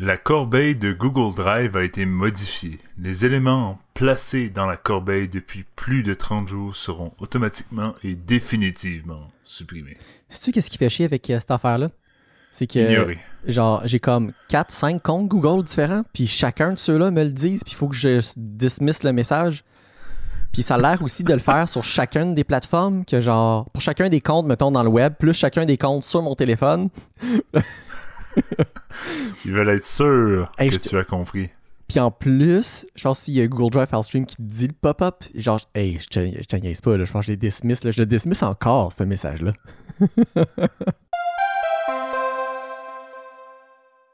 La corbeille de Google Drive a été modifiée. Les éléments placés dans la corbeille depuis plus de 30 jours seront automatiquement et définitivement supprimés. Sais-tu qu'est-ce qui fait chier avec euh, cette affaire-là? C'est que, Ignoré. genre, j'ai comme 4-5 comptes Google différents, puis chacun de ceux-là me le disent, puis il faut que je dismiss le message. Puis ça a l'air aussi de le faire sur chacune des plateformes, que genre, pour chacun des comptes, mettons, dans le web, plus chacun des comptes sur mon téléphone. Ils veulent être sûrs Hey, que tu as compris. Puis en plus, je pense s'il y a Google Drive Stream qui te dit le pop-up, genre, hey, je te, je te niaise pas, là, je pense que je les dismiss, là, je le dismiss encore, ce message-là.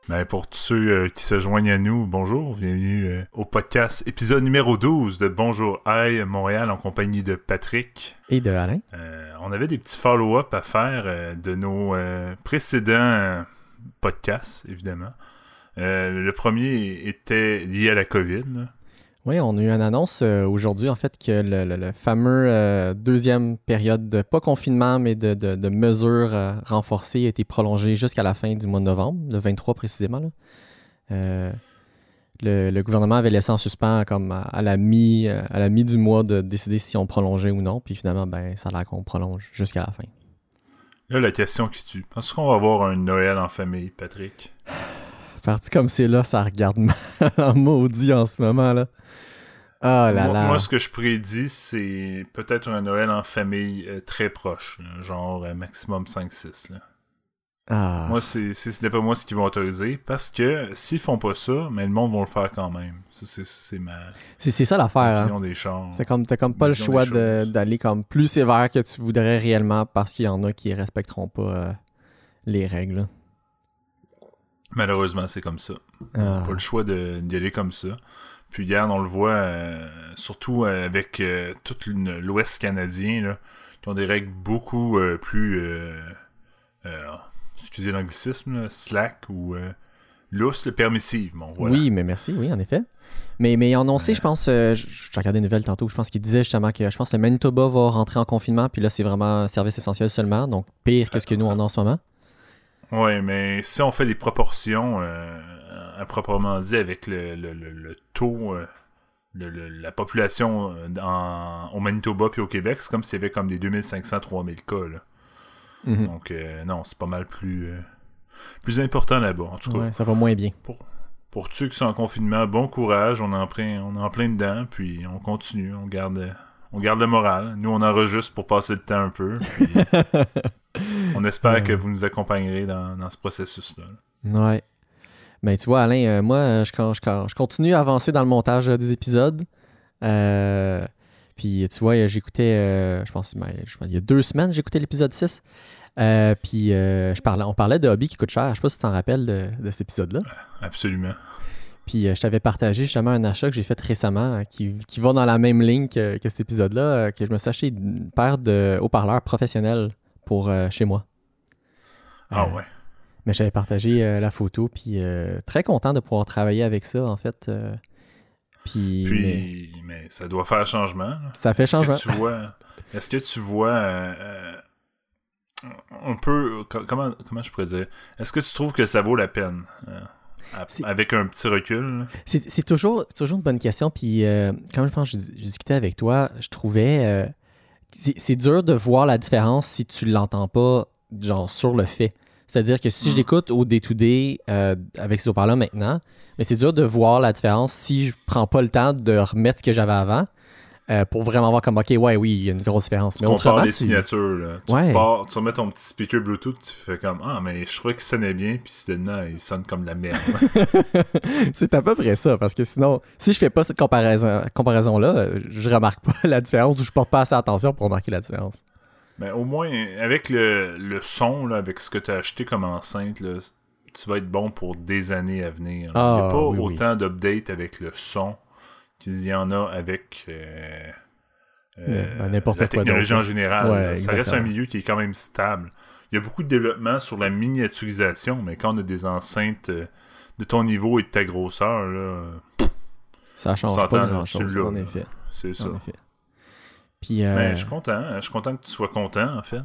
Mais pour tous ceux euh, qui se joignent à nous, bonjour, bienvenue euh, au podcast épisode numéro 12 de Bonjour Hi Montréal en compagnie de Patrick. Et de Alain. Euh, on avait des petits follow-up à faire de nos précédents podcasts, évidemment. Euh, le premier était lié à la COVID. Oui, on a eu une annonce euh, aujourd'hui, en fait, que le, le- fameux euh, deuxième période de, pas confinement, mais de, de- mesures renforcées a été prolongée jusqu'à la fin du mois de novembre, le 23 précisément. le, gouvernement avait laissé en suspens comme à, à la mi, à la mi du mois de décider si on prolongeait ou non, puis finalement, ben, ça a l'air qu'on prolonge jusqu'à la fin. Là, la question qui tue. Est-ce qu'on va avoir un Noël en famille, Patrick? Parti comme c'est là, ça regarde mal en maudit en ce moment, là. Oh là moi, là. moi, ce que je prédis, c'est peut-être un Noël en famille euh, très proche. là, genre euh, maximum 5-6. Ah. Moi, c'est c'est- ce n'est pas moi ce qu'ils vont autoriser. Parce que s'ils font pas ça, mais le monde va le faire quand même. Ça, c'est- c'est ma C'est c'est ça l'affaire, hein. des chars. C'est comme t'as comme pas le choix d'aller comme plus sévère que tu voudrais réellement parce qu'il y en a qui respecteront pas euh, les règles. Malheureusement, c'est comme ça. Ah. Pas le choix de- d'y aller comme ça. Puis regarde, on le voit euh, surtout euh, avec euh, tout une- l'Ouest canadien, là, qui ont des règles beaucoup plus, euh, excusez l'anglicisme, slack ou euh, lousses, là, permissives. Bon, voilà. Oui, mais merci, oui, en effet. Mais, mais annoncé, je pense, euh, j'ai regardé une nouvelle tantôt, je pense qu'il disait justement que je pense que le Manitoba va rentrer en confinement, puis là, c'est vraiment service essentiel seulement, donc pire que ce que nous on a en ce moment. Ouais, mais si on fait les proportions euh, à proprement dit avec le, le, le- le taux, euh, le- le- la population euh, en- au Manitoba puis au Québec, c'est comme s'il y avait comme des 2500-3000 cas. Là. Mhm. Donc, euh, non, c'est pas mal plus, euh, plus important là-bas. En tout cas, Ouais, ça va moins bien. pour ceux qui sont en confinement, bon courage. On est en plein, on est en plein dedans, puis on continue. On garde, on garde le moral. Nous, on enregistre pour passer le temps un peu. Puis on espère Ouais. que vous nous accompagnerez dans, dans ce processus-là. Ouais. Mais tu vois, Alain, euh, moi, je, je- continue à avancer dans le montage des épisodes. Euh, puis tu vois, j'écoutais, euh, je pense, ben, je pense, il y a deux semaines, j'écoutais l'épisode 6. Euh, puis euh, je parlais, on parlait de hobby qui coûte cher. Je sais pas si tu t'en rappelles de, de cet épisode-là. Absolument. Puis je t'avais partagé justement un achat que j'ai fait récemment euh, qui, qui va dans la même ligne que, que cet épisode-là, que je me suis acheté une paire de haut-parleurs professionnels pour chez moi. Ah ouais. mais j'avais partagé la photo, puis très content de pouvoir travailler avec ça, en fait. Puis, mais ça doit faire changement. ça fait Est-ce changement. que tu vois, est-ce que tu vois euh, euh, un peu, co- comment, comment je pourrais dire, est-ce que tu trouves que ça vaut la peine euh, avec un petit recul? C'est toujours, toujours une bonne question. Puis, euh, comme je pense que j'ai j'ai discuté avec toi, je trouvais. c'est c'est dur de voir la différence si tu l'entends pas, genre, sur le fait. C'est-à-dire que si je Mm. l'écoute au day-to-day euh, avec ces haut-parleurs maintenant, mais c'est dur de voir la différence si je prends pas le temps de remettre ce que j'avais avant euh, pour vraiment voir comme, OK, ouais, oui, il y a une grosse différence. Mais Tu compares autrement, les tu- signatures. Là. Tu, Ouais. tu remets ton petit speaker Bluetooth, tu fais comme Ah, mais je trouvais qu'il sonnait bien, puis soudainement, il sonne comme de la merde. c'est à peu près ça, parce que sinon, si je fais pas cette comparaison- comparaison-là, euh, je remarque pas la différence ou je porte pas assez attention pour remarquer la différence. Mais au moins, avec le, le son, là, avec ce que tu as acheté comme enceinte, là, tu vas être bon pour des années à venir. Ah, Il n'y a pas oui, oui. autant d'updates avec le son qu'il y en a avec euh, euh, Ben, n'importe la technologie en général. Ouais, là. ça reste un milieu qui est quand même stable. Il y a beaucoup de développement sur la miniaturisation, mais quand on a des enceintes euh, de ton niveau et de ta grosseur, là, Ça change pas grand-chose, en effet. c'est ça. En effet. Puis, euh, Mais je suis content. Je suis content que tu sois content, en fait.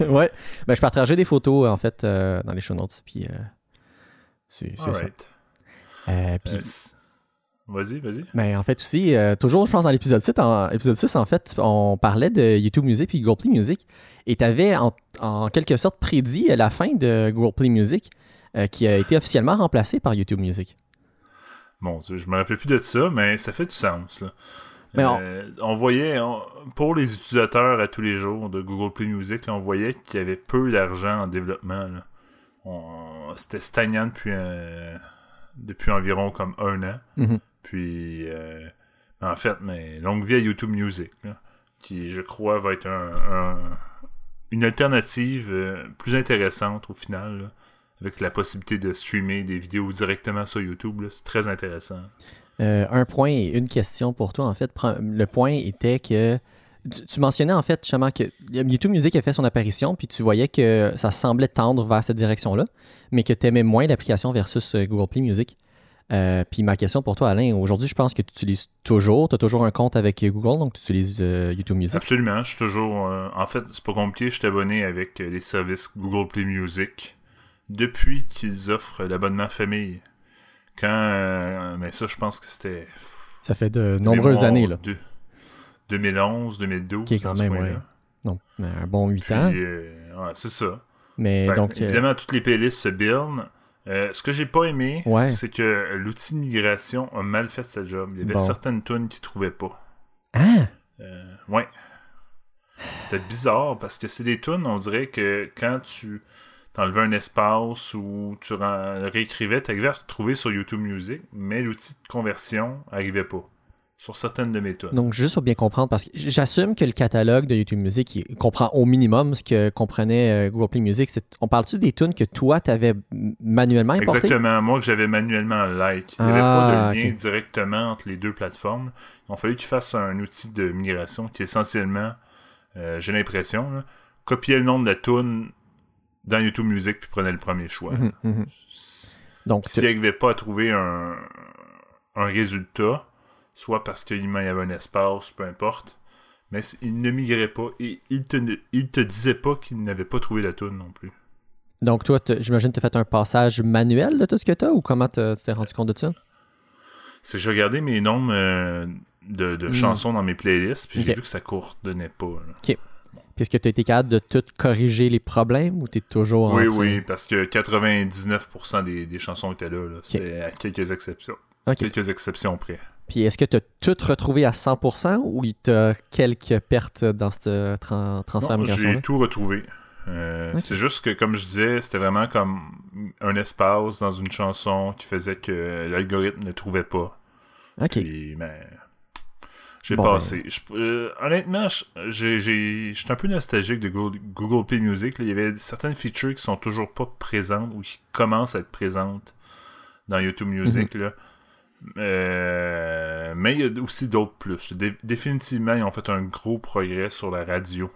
ouais, ben, je partageais des photos, en fait, euh, dans les show notes, puis euh, c'est c'est ça. Euh, puis, Euh, vas-y, vas-y. ben, en fait aussi, euh, toujours, je pense, dans l'épisode 6, en, épisode 6, en fait, on parlait de YouTube Music puis Google Play Music. Et tu avais, en, en quelque sorte, prédit la fin de Google Play Music, euh, qui a été officiellement remplacé par YouTube Music. Bon, je me rappelle plus de ça, mais ça fait du sens. Là. Mais on- Euh, on... voyait, on- pour les utilisateurs à tous les jours de Google Play Music, là, on voyait qu'il y avait peu d'argent en développement. C'était stagnant depuis, euh, depuis environ comme un an. Mhm. Puis, euh, en fait, mais longue vie à YouTube Music, là, qui, je crois, va être un, un- une alternative euh, plus intéressante au final, là, avec la possibilité de streamer des vidéos directement sur YouTube. C'est très intéressant. Euh, un point et une question pour toi, en fait. Le point était que tu, mentionnais en fait justement que YouTube Music a fait son apparition, puis tu voyais que ça semblait tendre vers cette direction-là, mais que tu aimais moins l'application versus euh, Google Play Music. Euh, puis ma question pour toi, Alain, aujourd'hui, je pense que tu utilises toujours, tu as toujours un compte avec Google, donc tu utilises YouTube Music? Absolument, je suis toujours. en fait, c'est pas compliqué, je suis abonné avec les services Google Play Music depuis qu'ils offrent l'abonnement famille. Quand. euh, mais ça, je pense que c'était. Ça fait de nombreuses années, là. deux- 2011, 2012. Qui est quand même, ouais. Donc, un bon 8 Puis, ans. euh, ouais, c'est ça. Mais Fait donc, euh, évidemment, toutes les playlists se buildent. Euh, ce que j'ai pas aimé, Ouais. c'est que l'outil de migration a mal fait sa job. Il y avait Bon. certaines tunes qui trouvaient pas. ah, Euh, ouais. C'était bizarre parce que c'est des tunes, on dirait que quand tu t'enlevais un espace ou tu réécrivais, tu arrivais à retrouver sur YouTube Music, mais l'outil de conversion arrivait pas sur certaines de mes tunes. Donc, juste pour bien comprendre, parce que j'assume que le catalogue de YouTube Music il comprend au minimum ce que comprenait euh, Google Play Music. On parle-tu des tunes que toi, tu avais manuellement importées? Exactement, moi que j'avais manuellement like. Il n'y avait Ah, pas de lien ok. directement entre les deux plateformes. Il a fallu qu'ils fassent un outil de migration qui essentiellement, euh, j'ai l'impression, copiait le nom de la tune dans YouTube Music puis prenait le premier choix. Mhm, mhm. Donc, S'il n'arrivait pas à trouver un, un résultat, soit parce qu'il y avait un espace, peu importe, mais il ne migrait pas et il te, il te disait pas qu'il n'avait pas trouvé la tune non plus. donc toi, j'imagine que tu as fait un passage manuel de tout ce que tu as ou comment tu t'es rendu compte de ça? C'est que j'ai regardé mes nombres euh, de, de Hmm. chansons dans mes playlists, puis j'ai Ok. vu que ça coordonnait pas. là. Puis est-ce que tu as été capable de tout corriger les problèmes ou tu es toujours en Oui, train- oui, parce que 99% des, des chansons étaient là. là. C'était à quelques exceptions. Quelques exceptions près. Puis est-ce que tu as tout retrouvé à 100% ou il t'a quelques pertes dans ce tran- transfert? J'ai tout retrouvé. Euh. C'est juste que, comme je disais, c'était vraiment comme un espace dans une chanson qui faisait que l'algorithme ne trouvait pas. OK. Puis, ben, j'ai Bon, passé. Je- euh, honnêtement, je- j'étais un peu nostalgique de Google, Google Play Music. là. Il y avait certaines features qui sont toujours pas présentes ou qui commencent à être présentes dans YouTube Music. Mhm. là. Euh, mais il y a aussi d'autres plus. Dé- définitivement, ils ont fait un gros progrès sur la radio.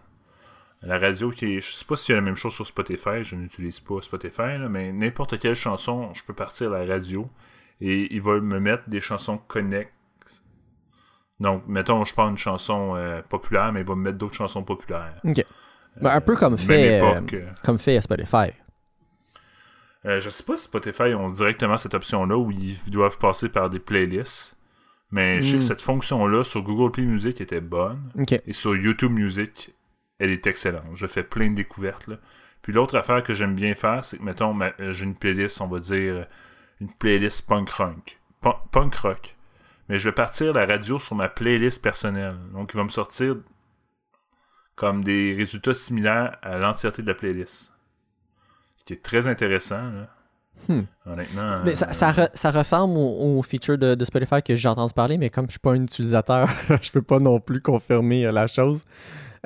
La radio qui est. Je sais pas s'il y a la même chose sur Spotify, je n'utilise pas Spotify, là, mais n'importe quelle chanson, je peux partir à la radio et il va me mettre des chansons connexes. Donc, mettons, je prends une chanson euh, populaire, mais il va me mettre d'autres chansons populaires. OK. Ben, un peu comme Même fait, euh, euh, comme fait à Spotify. euh, je sais pas si Spotify ont directement cette option-là où ils doivent passer par des playlists. Mais je sais que cette fonction-là sur Google Play Music était bonne. Et sur YouTube Music, elle est excellente. Je fais plein de découvertes. Là. Puis l'autre affaire que j'aime bien faire, c'est que, mettons, euh, j'ai une playlist, on va dire, euh, une playlist punk rock. Punk, punk rock. Mais je vais partir la radio sur ma playlist personnelle. Donc, il va me sortir comme des résultats similaires à l'entièreté de la playlist. Ce qui est très intéressant, là. Hmm. Honnêtement. Mais ça, euh, ça, re- ça ressemble au, au feature de, de Spotify que j'ai entendu parler, mais comme je suis pas un utilisateur, je peux pas non plus confirmer euh, la chose.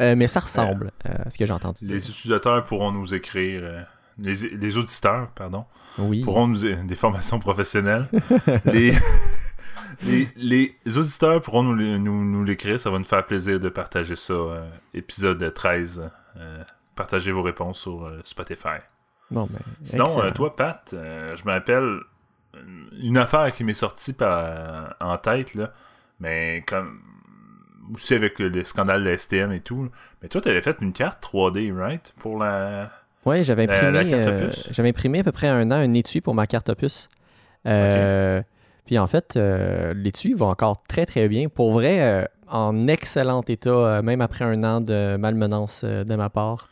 Euh, mais ça ressemble euh, à ce que j'ai entendu dire. les utilisateurs pourront nous écrire. les, les auditeurs, pardon. Oui. pourront nous des formations professionnelles. les, les, les auditeurs pourront nous, nous, nous l'écrire. Ça va nous faire plaisir de partager ça. euh, épisode 13. euh, partagez vos réponses sur euh, Spotify. Bon, ben, Sinon, euh, toi, Pat, je me rappelle une affaire qui m'est sortie par, en tête, là, mais comme aussi avec le scandale de la STM et tout. Mais toi, tu avais fait une carte 3D, right? Pour la. Oui, j'avais imprimé, j'avais imprimé à peu près un an un étui pour ma carte opus. Euh, Puis en fait, euh, l'étui va encore très très bien. Pour vrai, euh, en excellent état, euh, même après un an de malmenance euh, de ma part.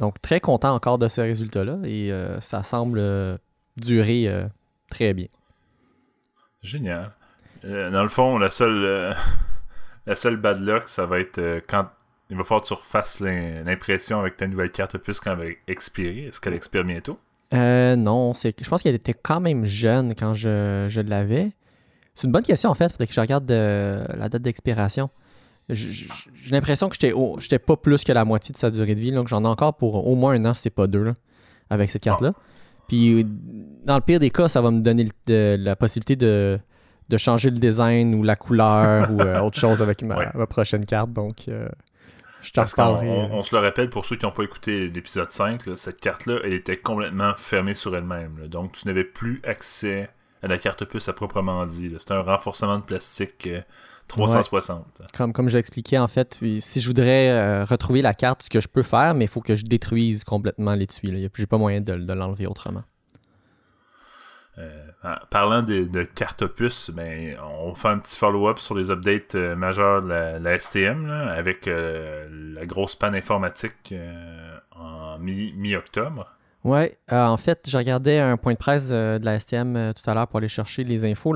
Donc très content encore de ce résultat-là et ça semble durer très bien. Génial. Dans le fond, la seule, la seule bad luck, ça va être quand il va falloir que tu refasses l'im- l'impression avec ta nouvelle carte opus quand elle va expirer. Est-ce qu'elle expire bientôt? Euh, non, c'est, je pense qu'elle était quand même jeune quand je, je l'avais. C'est une bonne question en fait, faudrait que je regarde euh, la date d'expiration. J'ai l'impression que j'étais, au- j'étais pas plus que la moitié de sa durée de vie, donc j'en ai encore pour au moins un an, si c'est pas deux, là, avec cette carte-là. Puis dans le pire des cas, ça va me donner le- de- la possibilité de, de changer le design ou la couleur ou euh, autre chose avec ma, Ouais. ma prochaine carte, donc euh, je t'en reparlerai. on- on se le rappelle pour ceux qui n'ont pas écouté l'épisode 5, là, cette carte-là, elle était complètement fermée sur elle-même. Donc tu n'avais plus accès à la carte opus à proprement dit. C'était un renforcement de plastique euh, 360. Comme, comme j'ai expliqué, en fait, si je voudrais euh, retrouver la carte, ce que je peux faire, mais il faut que je détruise complètement l'étui. J'ai pas moyen de, de l'enlever autrement. Euh, en parlant de, de carte opus, ben, on fait un petit follow-up sur les updates euh, majeurs de la, STM avec euh, la grosse panne informatique euh, en mi- mi-octobre. Ouais, euh, en fait, je regardais un point de presse de la STM tout à l'heure pour aller chercher les infos.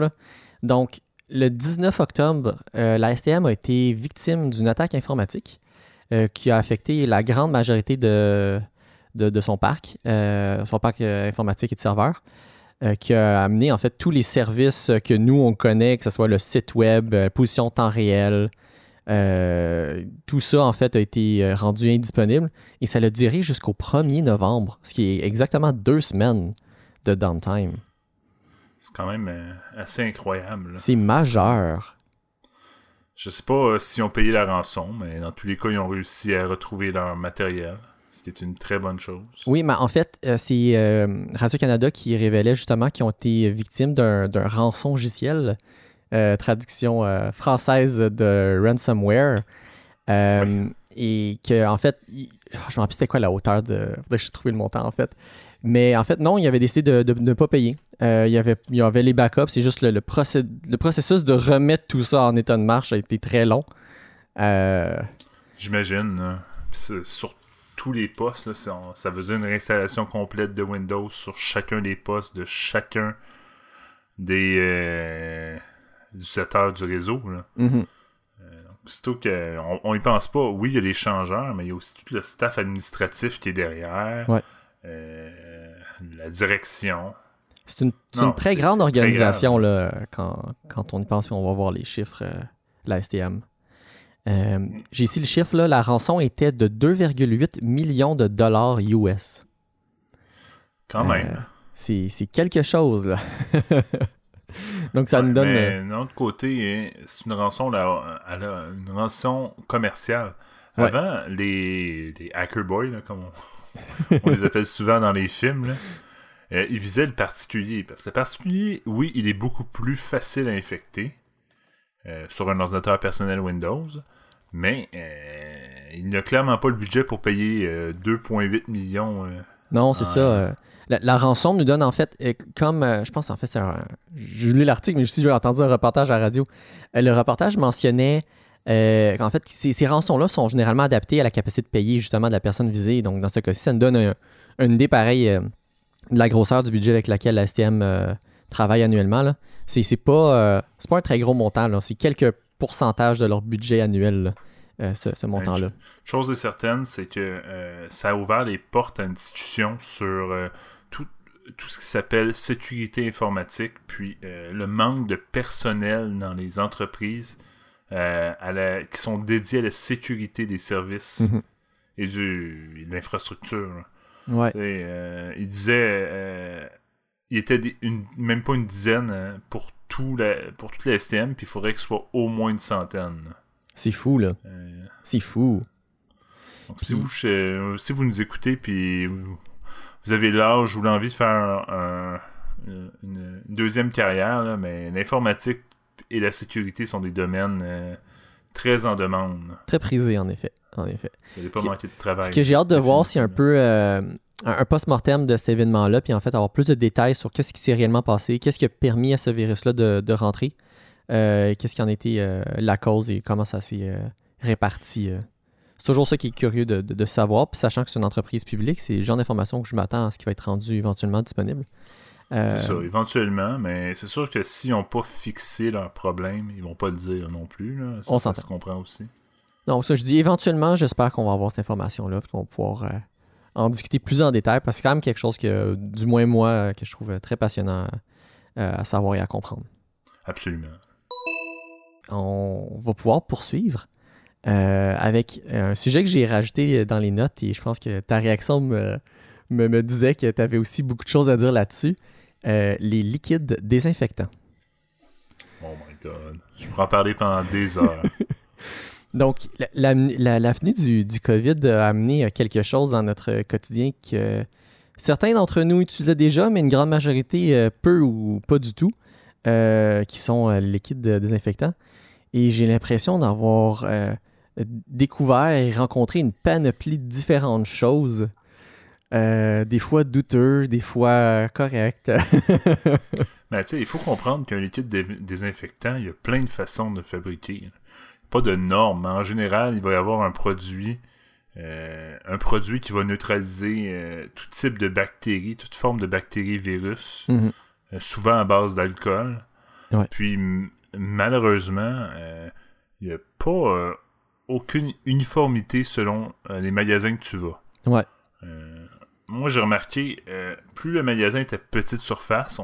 Donc, le 19 octobre, la STM a été victime d'une attaque informatique qui a affecté la grande majorité de, de, de son parc, son parc informatique et de serveurs, euh, qui a amené en fait tous les services que nous on connaît, que ce soit le site web, euh, position temps réel, euh, tout ça en fait a été euh, rendu indisponible et ça l'a duré jusqu'au 1er novembre, ce qui est exactement deux semaines de downtime. C'est quand même euh, assez incroyable. C'est majeur. Je sais pas euh, si ont payé la rançon, mais dans tous les cas, ils ont réussi à retrouver leur matériel. C'était une très bonne chose. Oui, mais en fait, euh, c'est euh, Radio-Canada qui révélait justement qu'ils ont été victimes d'un rançon logiciel, euh, traduction euh, française de ransomware. Euh, Et que, en fait, il- je me rappelle c'était quoi la hauteur de. Faudrait que je trouve le montant, en fait. Mais en fait, non, il avait décidé de ne pas payer. Euh, il, y avait, il y avait les backups, c'est juste le, le, procé- le processus de remettre tout ça en état de marche a été très long. Euh, J'imagine. là. Tous les postes, là, c'est- on- ça faisait une réinstallation complète de Windows sur chacun des postes de chacun des euh, utilisateurs du réseau. Là. Surtout qu'on on y pense pas. Oui, il y a les changeurs, mais il y a aussi tout le staff administratif qui est derrière. Ouais. Euh, la direction. C'est une, c'est Non, une très grande très organisation là, quand, quand on y pense, on va voir les chiffres, euh, la STM. Euh, J'ai ici le chiffre, là, la rançon était de 2,8 millions de dollars US. Quand Euh, même. C'est c'est quelque chose, là. Donc ça Ouais, nous donne... Mais euh, d'un autre côté, hein, c'est une rançon, là, elle a une rançon commerciale. Ouais. Avant, les, les hacker boys, là, comme on, on les appelle souvent dans les films, là, euh, ils visaient le particulier. Parce que le particulier, oui, il est beaucoup plus facile à infecter euh, sur un ordinateur personnel Windows, mais euh, il n'a clairement pas le budget pour payer euh, 2,8 millions. euh. Non, c'est ça. la, la rançon nous donne en fait, comme euh, je pense en fait, c'est un. J'ai lu l'article, mais aussi j'ai entendu un reportage à la radio. Euh, le reportage mentionnait euh, qu'en fait, ces, ces rançons-là sont généralement adaptées à la capacité de payer justement de la personne visée. Donc, dans ce cas-ci, ça nous donne un- une idée pareille de la grosseur du budget avec laquelle la STM euh, travaille annuellement. là. C'est c'est pas, euh, c'est pas un très gros montant, c'est quelques pourcentages de leur budget annuel, là, euh, ce, ce montant-là. Chose est certaine, c'est que euh, ça a ouvert les portes à une discussion sur tout, tout ce qui s'appelle sécurité informatique, puis le manque de personnel dans les entreprises à la- qui sont dédiés à la sécurité des services Mhm. et, du, et de l'infrastructure. Ouais. Euh, il disait, euh, il était des- une, même pas une dizaine hein, pour, tout la, pour toute la STM, puis il faudrait que ce soit au moins une centaine. C'est fou, là. Euh, C'est fou. donc, si, vous, euh, si vous nous écoutez puis vous, vous avez l'âge ou l'envie de faire un- une, une deuxième carrière, là, mais l'informatique et la sécurité sont des domaines euh, très en demande. Très prisé, en effet. En effet. Vous n'allez pas manquer de travail. Ce que j'ai hâte de voir, c'est un peu euh, un, post-mortem de cet événement-là, puis en fait avoir plus de détails sur qu'est-ce qui s'est réellement passé, qu'est-ce qui a permis à ce virus-là de, rentrer, qu'est-ce qui en était la cause et comment ça s'est réparti. C'est toujours ça qui est curieux de, savoir, puis sachant que c'est une entreprise publique, c'est le genre d'information que je m'attends à ce qui va être rendu éventuellement disponible. C'est ça, éventuellement, mais c'est sûr que s'ils n'ont pas fixé leur problème, ils vont pas le dire non plus. Ça, ça se comprend aussi. Donc, ça, je dis éventuellement, j'espère qu'on va avoir cette information-là, qu'on va pouvoir euh, en discuter plus en détail, parce que c'est quand même quelque chose que, du moins moi, euh, que je trouve très passionnant euh, à savoir et à comprendre. Absolument. On va pouvoir poursuivre avec un sujet que j'ai rajouté dans les notes, et je pense que ta réaction me, me, disait que tu avais aussi beaucoup de choses à dire là-dessus. les liquides désinfectants. Oh my god. Je pourrais en parler pendant des heures. Donc, l'avenue du, COVID a amené quelque chose dans notre quotidien que certains d'entre nous utilisaient déjà, mais une grande majorité euh, peu ou pas du tout, euh, qui sont euh, liquides désinfectants. Et j'ai l'impression d'avoir découvert et rencontré une panoplie de différentes choses. des fois douteux, des fois corrects. ben, il faut comprendre qu'un liquide désinfectant, il y a plein de façons de fabriquer pas de normes. En général, il va y avoir un produit, euh, un produit qui va neutraliser euh, tout type de bactéries, toute forme de bactéries, virus, mhm. euh, souvent à base d'alcool. Puis malheureusement, il n'y a pas aucune uniformité selon les magasins que tu vas. Ouais. moi, j'ai remarqué, plus le magasin était petite surface,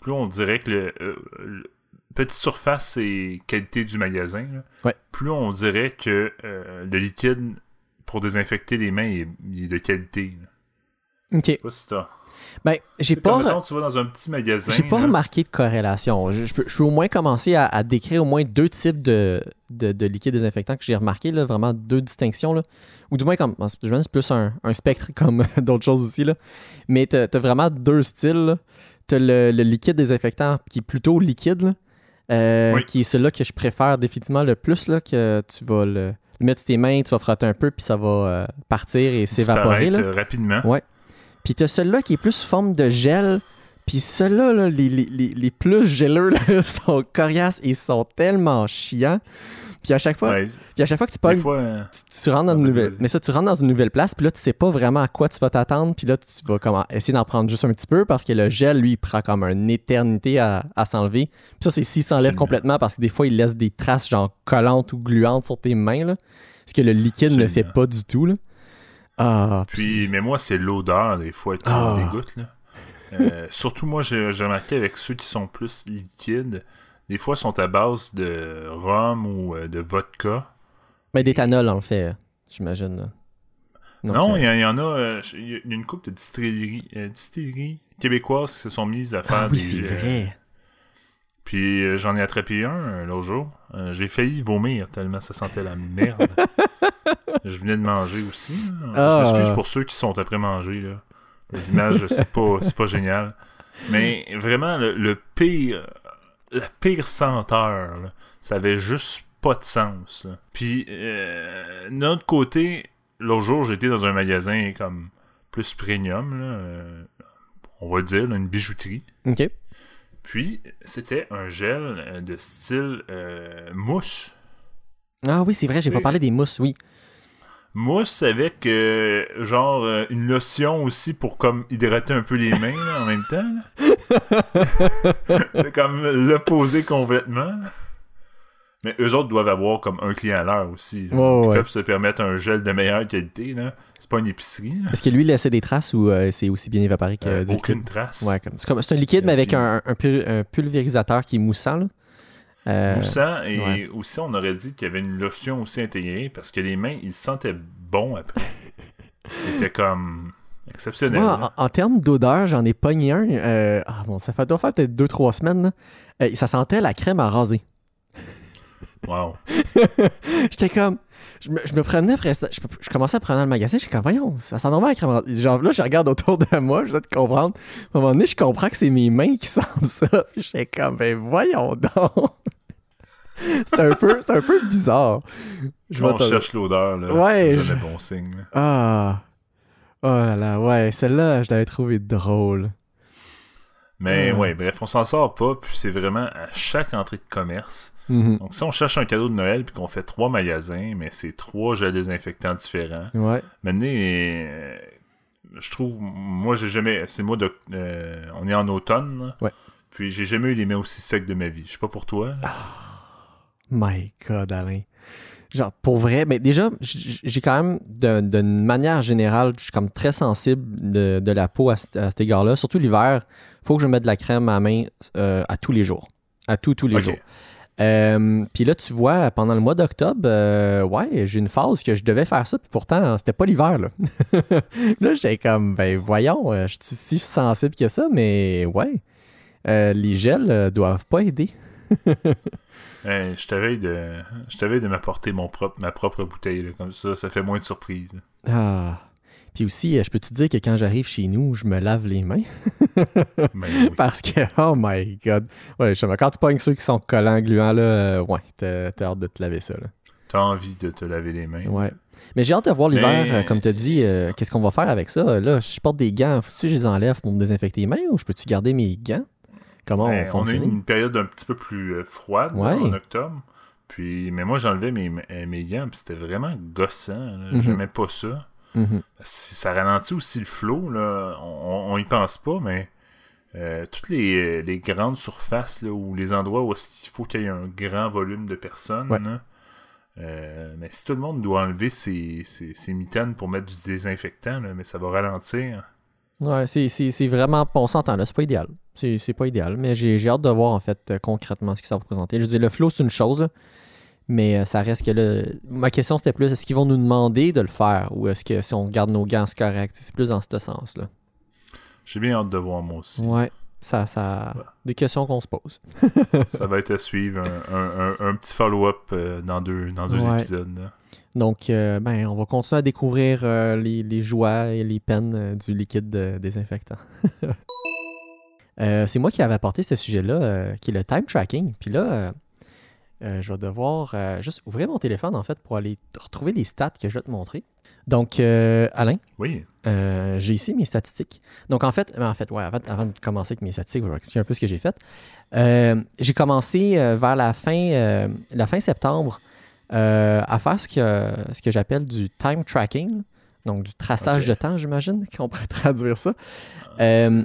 plus on dirait que le petite surface et qualité du magasin, plus on dirait que euh, le liquide pour désinfecter les mains est, de qualité. Ok. Je sais pas si t'as. Ben, j'ai pas. tu vas dans un petit magasin. J'ai pas remarqué de corrélation. Je, peux, au moins commencer à, décrire au moins deux types de, de, liquides désinfectants que j'ai remarqué, là, vraiment deux distinctions. Là. Ou du moins, comme, je pense plus un, spectre comme d'autres choses aussi. Là. Mais tu as, vraiment deux styles. Tu as le, le, liquide désinfectant qui est plutôt liquide. Là. Euh, qui est celui-là que je préfère définitivement le plus, là, que tu vas le, mettre sur tes mains, tu vas frotter un peu, puis ça va euh, partir et s'évaporer. Euh, rapidement. Ouais. Puis tu as celui-là qui est plus sous forme de gel, puis ceux-là, les, les, les, plus géleux, sont coriaces et sont tellement chiants. Puis à chaque fois, puis à chaque fois que tu pognes, euh, tu, rentres dans une nouvelle, mais ça, tu rentres dans une nouvelle place, puis là, tu sais pas vraiment à quoi tu vas t'attendre, puis là, tu vas comme essayer d'en prendre juste un petit peu parce que le gel, lui, il prend comme une éternité à, s'enlever. Puis ça, c'est s'il s'enlève complètement parce que des fois, il laisse des traces genre collantes ou gluantes sur tes mains, là. Ce que le liquide ne fait pas du tout, là. Ah, puis, mais moi, c'est l'odeur, des fois, qui me ah. dégoûte, là. Euh, surtout, moi, j'ai remarqué avec ceux qui sont plus liquides, des fois, sont à base de rhum ou euh, de vodka. Mais d'éthanol, en fait, j'imagine. non, euh, il y, en a. Euh, il y a une couple de distilleries, québécoises qui se sont mises à faire ah, oui, c'est vrai. Puis j'en ai attrapé un l'autre jour. J'ai failli vomir tellement ça sentait la merde. je venais de manger aussi. Ah. Je m'excuse pour ceux qui sont après manger. Les images, c'est pas, pas génial. Mais vraiment, le pire la pire senteur. Ça avait juste pas de sens. Puis, euh, d'un autre côté, l'autre jour, j'étais dans un magasin comme plus premium, euh, on va dire, une bijouterie. OK. Puis, c'était un gel euh, de style mousse. Ah oui, c'est vrai, j'ai pas parlé des mousses, oui. Mousse avec genre une lotion aussi pour comme hydrater un peu les mains en même temps. c'est comme l'opposé complètement. Mais eux autres doivent avoir comme un client à l'heure aussi. Ils peuvent se permettre un gel de meilleure qualité. C'est pas une épicerie. Est-ce que lui laissait des traces ou euh, c'est aussi bien évaporé que euh, Aucune trace. c'est, un liquide, mais avec un, pulvérisateur qui est moussant. Euh, moussant, et aussi on aurait dit qu'il y avait une lotion aussi intégrée parce que les mains, ils sentaient bon après. C'était comme. Exceptionnel. en, termes d'odeur, j'en ai pogné un. Euh, ah bon, ça fait, doit faire peut-être 2-3 semaines. Euh, ça sentait la crème à raser. Wow. J'étais comme. Je me, je me promenais après ça. Je, je, commençais à prendre le magasin. J'étais comme, voyons, ça sent normal la crème à raser. Genre là, je regarde autour de moi. Je vais te comprendre. À un moment donné, je comprends que c'est mes mains qui sentent ça. J'étais comme, ben voyons donc. c'est un, peu, un peu bizarre. Je on cherche l'odeur, là. Ouais. C'est bon signe. Ah. Oh là là, ouais, celle-là, je l'avais trouvé drôle. Mais Ah. ouais, bref, on s'en sort pas, puis c'est vraiment à chaque entrée de commerce. Mhm. Donc si on cherche un cadeau de Noël, puis qu'on fait trois magasins, mais c'est trois gels désinfectants différents. Ouais. Maintenant, euh, je trouve, moi j'ai jamais, c'est moi de, euh, on est en automne, là. Ouais. puis j'ai jamais eu les mains aussi secs de ma vie. Je sais pas pour toi. là. My God, Alain. Genre, pour vrai, mais déjà, j'ai quand même, d'une manière générale, je suis comme très sensible de, de la peau à, cet- à cet égard-là. Surtout l'hiver, faut que je mette de la crème à la main euh, à tous les jours. À tous, tous les jours. Euh, puis là, tu vois, pendant le mois d'octobre, euh, ouais, j'ai une phase que je devais faire ça, puis pourtant, c'était pas l'hiver, là. là, j'étais comme, ben voyons, je suis si sensible que ça, mais ouais, les gels doivent pas aider. Hey, je t'avais de, je t'avais de m'apporter mon propre, ma propre bouteille, là, comme ça, ça fait moins de surprise. Ah. Puis aussi, euh, je peux te dire que quand j'arrive chez nous, je me lave les mains? Mais oui. parce que, oh my god. Ouais, je quand tu pognes ceux qui sont collants, gluants, là, euh, ouais, t'as t'as hâte de te laver ça, là. T'as envie de te laver les mains. Ouais. Mais j'ai hâte de voir l'hiver, Mais- euh, comme tu as dit, euh, qu'est-ce qu'on va faire avec ça? Là, je porte des gants, faut-tu que je les enlève pour me désinfecter les mains ou je peux-tu garder mes gants? Comment Ben, on on a eu fonctionne? une période un petit peu plus euh, froide là, en octobre. Puis, mais moi, j'enlevais mes, mes gants, puis c'était vraiment gossant. là. Mhm. J'aimais pas ça. Mhm. Si- Ça ralentit aussi le flow, là. On, on y pense pas, mais euh, toutes les, les grandes surfaces là, ou les endroits où qu'il faut qu'il y ait un grand volume de personnes, Ouais. là, euh, mais si tout le monde doit enlever ses, ses, ses mitaines pour mettre du désinfectant, là, mais ça va ralentir. Ouais, c'est- vraiment, on s'entend là, c'est pas idéal. C'est pas idéal, mais j'ai hâte de voir en fait euh, concrètement ce que ça va représenter. Je veux dire, le flow, c'est une chose, mais euh, ça reste que là. Ma question c'était plus est-ce qu'ils vont nous demander de le faire ou est-ce que si on garde nos gants, c'est correct? C'est plus dans ce sens-là. J'ai bien hâte de voir moi aussi. Ouais, ça, ça. Ouais. Des questions qu'on se pose. ça va être à suivre un, un- un- un petit follow-up euh, dans deux, dans deux Ouais. épisodes. là. Donc, euh, ben, on va continuer à découvrir euh, les, les joies et les peines euh, du liquide désinfectant. C'est moi qui avais apporté ce sujet-là, qui est le time tracking. Puis là, je vais devoir juste ouvrir mon téléphone, en fait, pour aller retrouver les stats que je vais te montrer. Donc, Alain, Oui. j'ai ici mes statistiques. Donc, en fait, en fait, ouais, avant, avant de commencer avec mes statistiques, je vais expliquer un peu ce que j'ai fait. J'ai commencé vers la fin, la fin septembre euh, à faire ce que, ce que j'appelle du time tracking, donc du traçage de temps, j'imagine, qu'on pourrait traduire ça. Euh,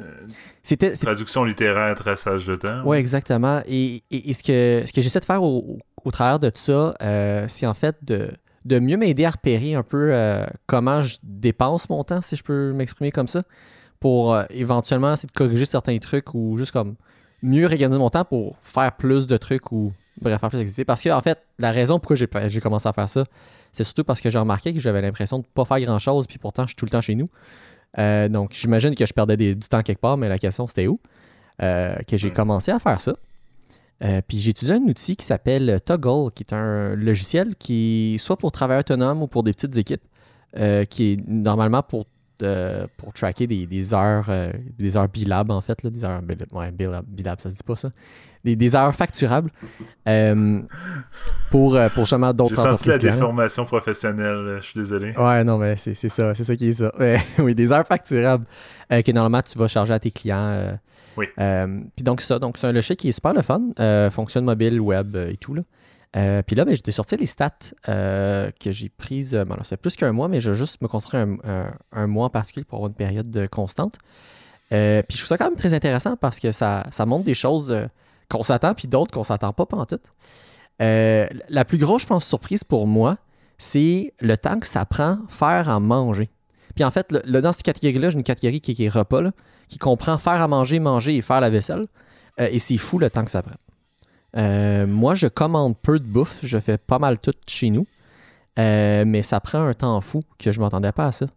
C'était, C'est- Traduction littéraire, traçage de temps. oui, exactement. Et, et- et ce que, ce que j'essaie de faire au, au- travers de tout ça, euh, c'est en fait de, de mieux m'aider à repérer un peu euh, comment je dépense mon temps, si je peux m'exprimer comme ça, pour euh, éventuellement essayer de corriger certains trucs ou juste comme mieux organiser mon temps pour faire plus de trucs ou bref, faire plus d'activités. Parce que en fait, la raison pourquoi j'ai, j'ai commencé à faire ça, c'est surtout parce que j'ai remarqué que j'avais l'impression de ne pas faire grand-chose, puis pourtant je suis tout le temps chez nous. Euh, donc, j'imagine que je perdais des- du temps quelque part, mais la question c'était où? Euh, que j'ai Mm. commencé à faire ça. Euh, puis j'ai utilisé un outil qui s'appelle Toggle, qui est un logiciel qui, soit pour travail autonome ou pour des petites équipes, qui est normalement pour, pour tracker des, des heures, euh, des heures bilables en fait, là, des heures ouais, bilab- ça se dit pas ça, des, des heures facturables euh, pour, euh, pour justement d'autres J'ai senti la déformation professionnelle, je suis désolé. Ouais, non, mais c'est c'est ça, c'est ça qui est ça. Oui, des heures facturables euh, que normalement tu vas charger à tes clients. Oui. puis donc ça, donc c'est un logiciel qui est super le fun, fonctionne mobile, web et tout là. Euh, puis là, ben, j'étais sorti les stats euh, que j'ai prises. euh, bon, là, ça fait plus qu'un mois, mais je vais juste me concentrer un, mois en particulier pour avoir une période de constante. Euh, puis je trouve ça quand même très intéressant parce que ça, montre des choses euh, qu'on s'attend, puis d'autres qu'on s'attend pas pendant tout. Euh, la plus grosse, je pense, surprise pour moi, c'est le temps que ça prend faire à manger. Puis en fait, dans cette catégorie-là, j'ai une catégorie qui, qui est repas, qui comprend faire à manger, manger et faire la vaisselle. Euh, et c'est fou le temps que ça prend. Euh, moi, je commande peu de bouffe. Je fais pas mal tout chez nous. Euh, mais ça prend un temps fou que je m'attendais pas à ça.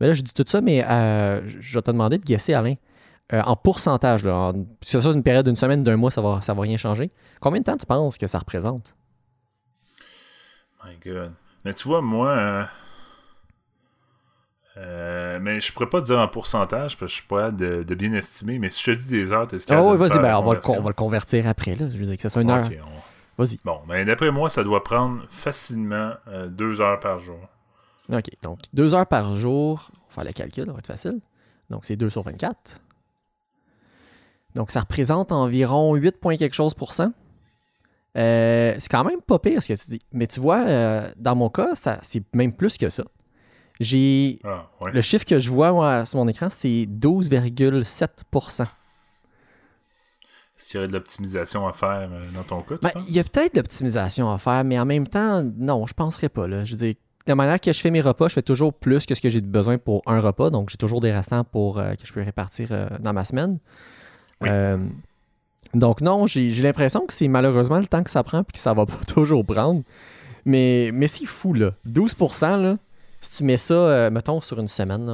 Mais là, je dis tout ça, mais euh, je vais te demander de guesser, Alain. Euh, en pourcentage, là, en- que ce soit une période d'une semaine, d'un mois, ça va, ça va rien changer. Combien de temps tu penses que ça représente? My God. Mais tu vois, moi. Euh, mais je pourrais pas te dire en pourcentage parce que je suis pas de, de bien estimer. Mais si je te dis des heures, t'es Ah oui, vas-y, ben, on, va le, on va le convertir après. Là. Je veux dire que ce soit une heure. Vas-y. Bon, mais d'après moi, ça doit prendre facilement euh, deux heures par jour. OK. Donc, deux heures par jour. faire le calcul, ça va être facile. Donc, c'est 2 sur 24. Donc, ça représente environ 8 points quelque chose pour cent. Euh, c'est quand même pas pire ce que tu dis. Mais tu vois, euh, dans mon cas, ça, c'est même plus que ça. J'ai. Ah, ouais. Le chiffre que je vois moi, sur mon écran, c'est 12,7% Est-ce qu'il y aurait de l'optimisation à faire euh, dans ton cas, Ben? Il y a peut-être de l'optimisation à faire, mais en même temps, non, je penserais pas. Là. Je veux dire, de la manière que je fais mes repas, je fais toujours plus que ce que j'ai besoin pour un repas. Donc, j'ai toujours des restants pour euh, que je peux répartir euh, dans ma semaine. Oui. Euh, donc, non, j'ai j'ai l'impression que c'est malheureusement le temps que ça prend et que ça va pas toujours prendre. Mais, mais c'est fou, là. 12% là, si tu mets ça, euh, mettons, sur une semaine,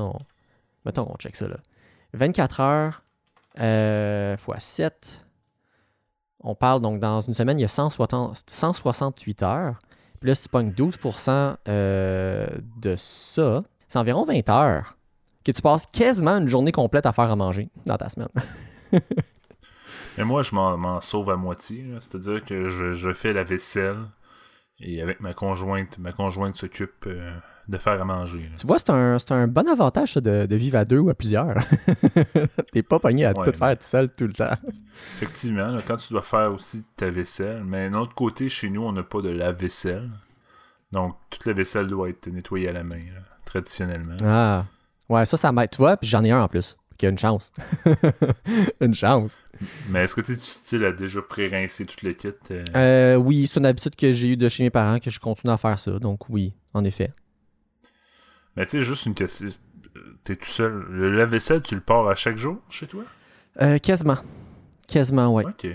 mettons, on check ça, là. 24 heures euh, fois 7, on parle donc dans une semaine, il y a 160 168 heures. Puis là, si tu pognes 12% euh, de ça, c'est environ 20 heures que tu passes quasiment une journée complète à faire à manger dans ta semaine. Mais moi, je m'en sauve à moitié. C'est-à-dire que je, je fais la vaisselle et avec ma conjointe, ma conjointe s'occupe euh, de faire à manger. là. Tu vois, c'est un, c'est un bon avantage ça, de, de vivre à deux ou à plusieurs. T'es pas pogné à Ouais, tout faire tout seul tout le temps. Effectivement, là, quand tu dois faire aussi ta vaisselle, mais d'un autre côté, chez nous, on n'a pas de lave-vaisselle. Donc, toute la vaisselle doit être nettoyée à la main, là, traditionnellement. Ah, ouais, ça, ça m'aide. Tu vois, puis j'en ai un en plus. Qui a une chance. une chance. Mais est-ce que tu es du style à déjà pré-rincer toute le kit euh, Euh, oui, c'est une habitude que j'ai eue de chez mes parents que je continue à faire ça. Donc, oui, en effet. Mais tu sais, juste une question. T'es tout seul. Le lave-vaisselle, tu le pars à chaque jour chez toi? Euh, quasiment. Quasiment, ouais. Ok.